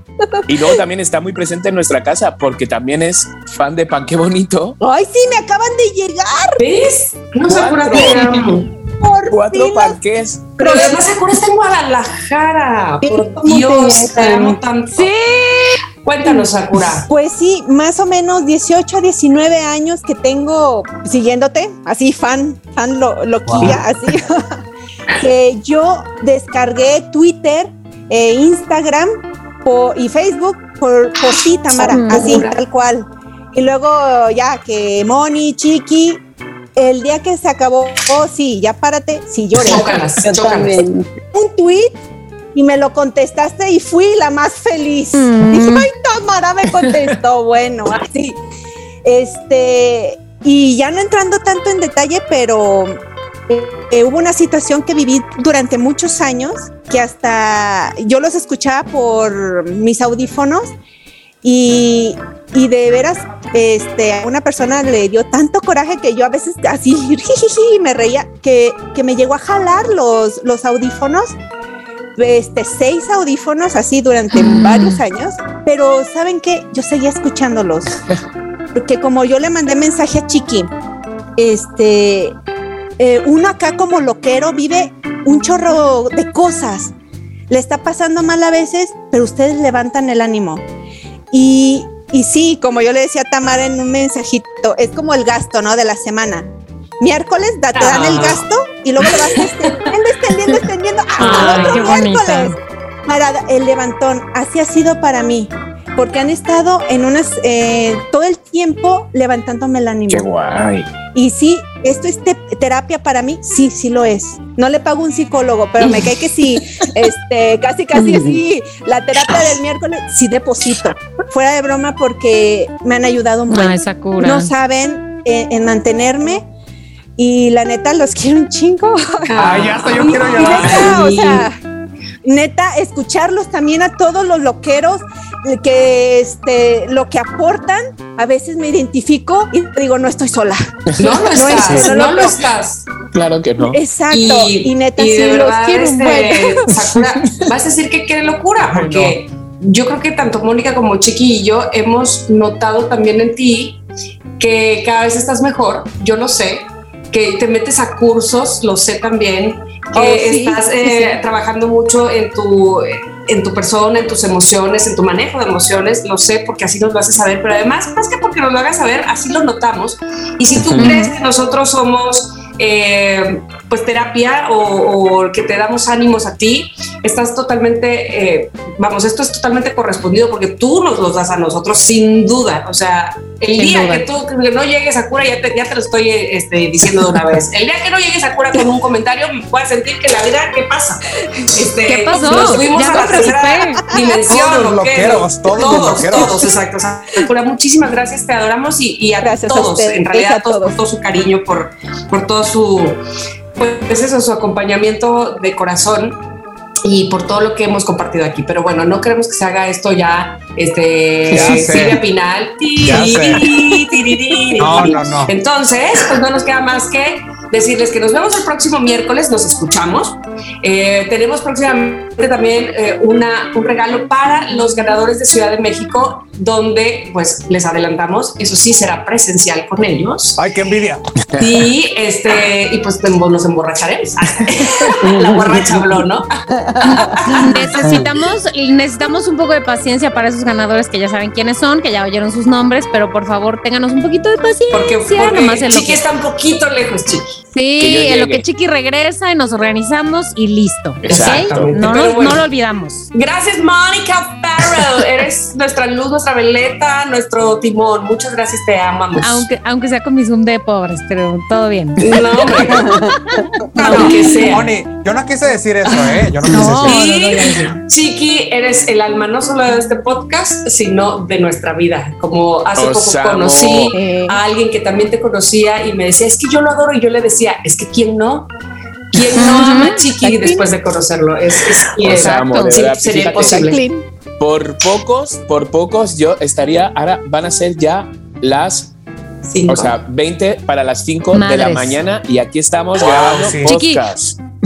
Y luego también está muy presente en nuestra casa porque también es fan de Pan Qué Bonito. Ay, sí, me acaban de llegar. ¿Ves? No Sakura Cuatro. te amo. Por Cuatro fin las- panqués. Pero además Sakura está en Guadalajara. Sí, Por ¿cómo Dios, te te amo tanto. Sí. Cuéntanos, Sakura. Pues sí, más o menos 18 a 19 años que tengo siguiéndote, así fan, fan lo, loquilla, así. que yo descargué Twitter, eh, Instagram po- y Facebook por, por ti, Tamara, Mm. así, tal cual. Y luego ya que Moni, Chiqui, el día que se acabó, oh sí, ya párate, sí lloré. Chócalas, chócalas. Un tweet y me lo contestaste y fui la más feliz. Mm. Dije, ay, Tamara me contestó, bueno, así. Este, y ya no entrando tanto en detalle, pero eh, hubo una situación que viví durante muchos años que hasta yo los escuchaba por mis audífonos y, y de veras este, a una persona le dio tanto coraje que yo a veces así jijiji, me reía que, que me llegó a jalar los, los audífonos este, seis audífonos así durante varios años, pero ¿saben qué? Yo seguía escuchándolos. Porque como yo le mandé mensaje a Chiqui, este, eh, uno acá como loquero vive un chorro de cosas. Le está pasando mal a veces, pero ustedes levantan el ánimo. Y, y sí, como yo le decía a Tamara en un mensajito, es como el gasto, ¿no? De la semana. Miércoles da- te dan el Ah. gasto y luego lo vas extendiendo, extendiendo, extendiendo hasta Ay, el otro miércoles. Para el levantón, así ha sido para mí, porque han estado en unas, eh, todo el tiempo levantándome el ánimo. Qué guay. Y sí, esto es te- terapia para mí, sí, sí lo es. No le pago un psicólogo, pero me cae que sí, este, casi, casi así, la terapia del miércoles, sí deposito. Fuera de broma porque me han ayudado mucho. Sakura. No saben eh, en mantenerme y la neta los quiero un chingo. Ay, ya hasta yo quiero llorar. neta, o sea, neta, escucharlos también a todos los loqueros que este lo que aportan, a veces me identifico y digo, no estoy sola. No lo estás, es- no, no lo lo- estás. Claro que no. Exacto. Y, neta, y sí, de los quiero este. Sakura, vas a decir que qué locura, porque yo creo que tanto Mónica como Chiqui y yo hemos notado también en ti que cada vez estás mejor, yo lo sé, que te metes a cursos, lo sé también, que Oh, sí, estás eh, sí. trabajando mucho en tu, en tu persona, en tus emociones, en tu manejo de emociones, lo sé porque así nos lo haces saber, pero además, más que porque nos lo hagas saber, así lo notamos. Y si tú crees que nosotros somos eh, pues terapia o, o que te damos ánimos a ti, estás totalmente, eh, vamos, esto es totalmente correspondido porque tú nos los das a nosotros sin duda. O sea, el Sin día duda. que tú que no llegues a cura, ya te, ya te lo estoy este, diciendo de una vez. El día que no llegues a cura con un comentario, voy a sentir que la vida, ¿qué pasa? Este, ¿Qué pasó? Nos fuimos Ya a la tercera dimensión. Todos los loqueros, todos los todos, loqueros. todos, exacto. O sea, Sakura, muchísimas gracias, te adoramos y, y a Gracias a todos, ustedes, en realidad a a todos, todos. por todo su cariño, por, por todo su, pues eso, su acompañamiento de corazón y por todo lo que hemos compartido aquí. Pero bueno, no queremos que se haga esto ya, este, Ya. Silvia Pinal. No, no, no. Entonces, pues no nos queda más que decirles que nos vemos el próximo miércoles, nos escuchamos. Eh, tenemos próximamente también eh, una, un regalo para los ganadores de Ciudad de México, donde pues les adelantamos, eso sí será presencial con ellos. Ay, qué envidia. Y este, y pues nos emborracharemos. La borracha habló, ¿no? Necesitamos, necesitamos un poco de paciencia para esos ganadores que ya saben quiénes son, que ya oyeron sus nombres, pero por favor ténganos un poquito de paciencia. Porque, porque Chiqui que- está un poquito lejos, Chiqui. Sí, en lo que Chiqui regresa y nos organizamos y listo. No, nos- no lo olvidamos. Gracias, Mónica Farrell. Eres nuestra luz, nuestra veleta, nuestro timón. Muchas gracias, te amamos. Aunque, aunque sea con mi Zoom de pobres, pero todo bien. No, hombre. Aunque sea. Moni, yo no quise decir eso, ¿eh? Yo no quise No. decir eso. Y Chiqui, eres el alma no solo de este podcast, sino de nuestra vida. Como hace Os poco amo. conocí Eh, a alguien que también te conocía y me decía, es que yo lo adoro y yo le decía, es que ¿quién no? ¿Quién no ama a Chiqui después de conocerlo? Es, es es- amo, de sí, verdad. sería imposible. Por pocos, por pocos, yo estaría. Ahora van a ser ya las, Cinco. o sea, 20 para las 5 de la mañana y aquí estamos Wow, grabando sí. Chiqui.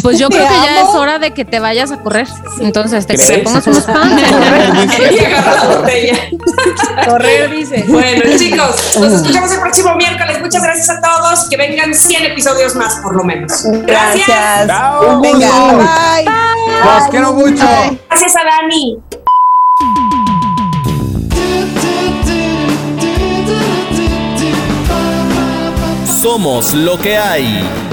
Pues yo creo que ya es hora de que te vayas a correr. Entonces, te, que te pongas unos pants. a correr. Correr, dice. Bueno, chicos, nos escuchamos el próximo miércoles. Muchas gracias a todos. Que vengan 100 episodios más, por lo menos. Gracias. Gracias. Chao. Venga, bye. Los quiero mucho. Gracias a Dani. Somos lo que hay.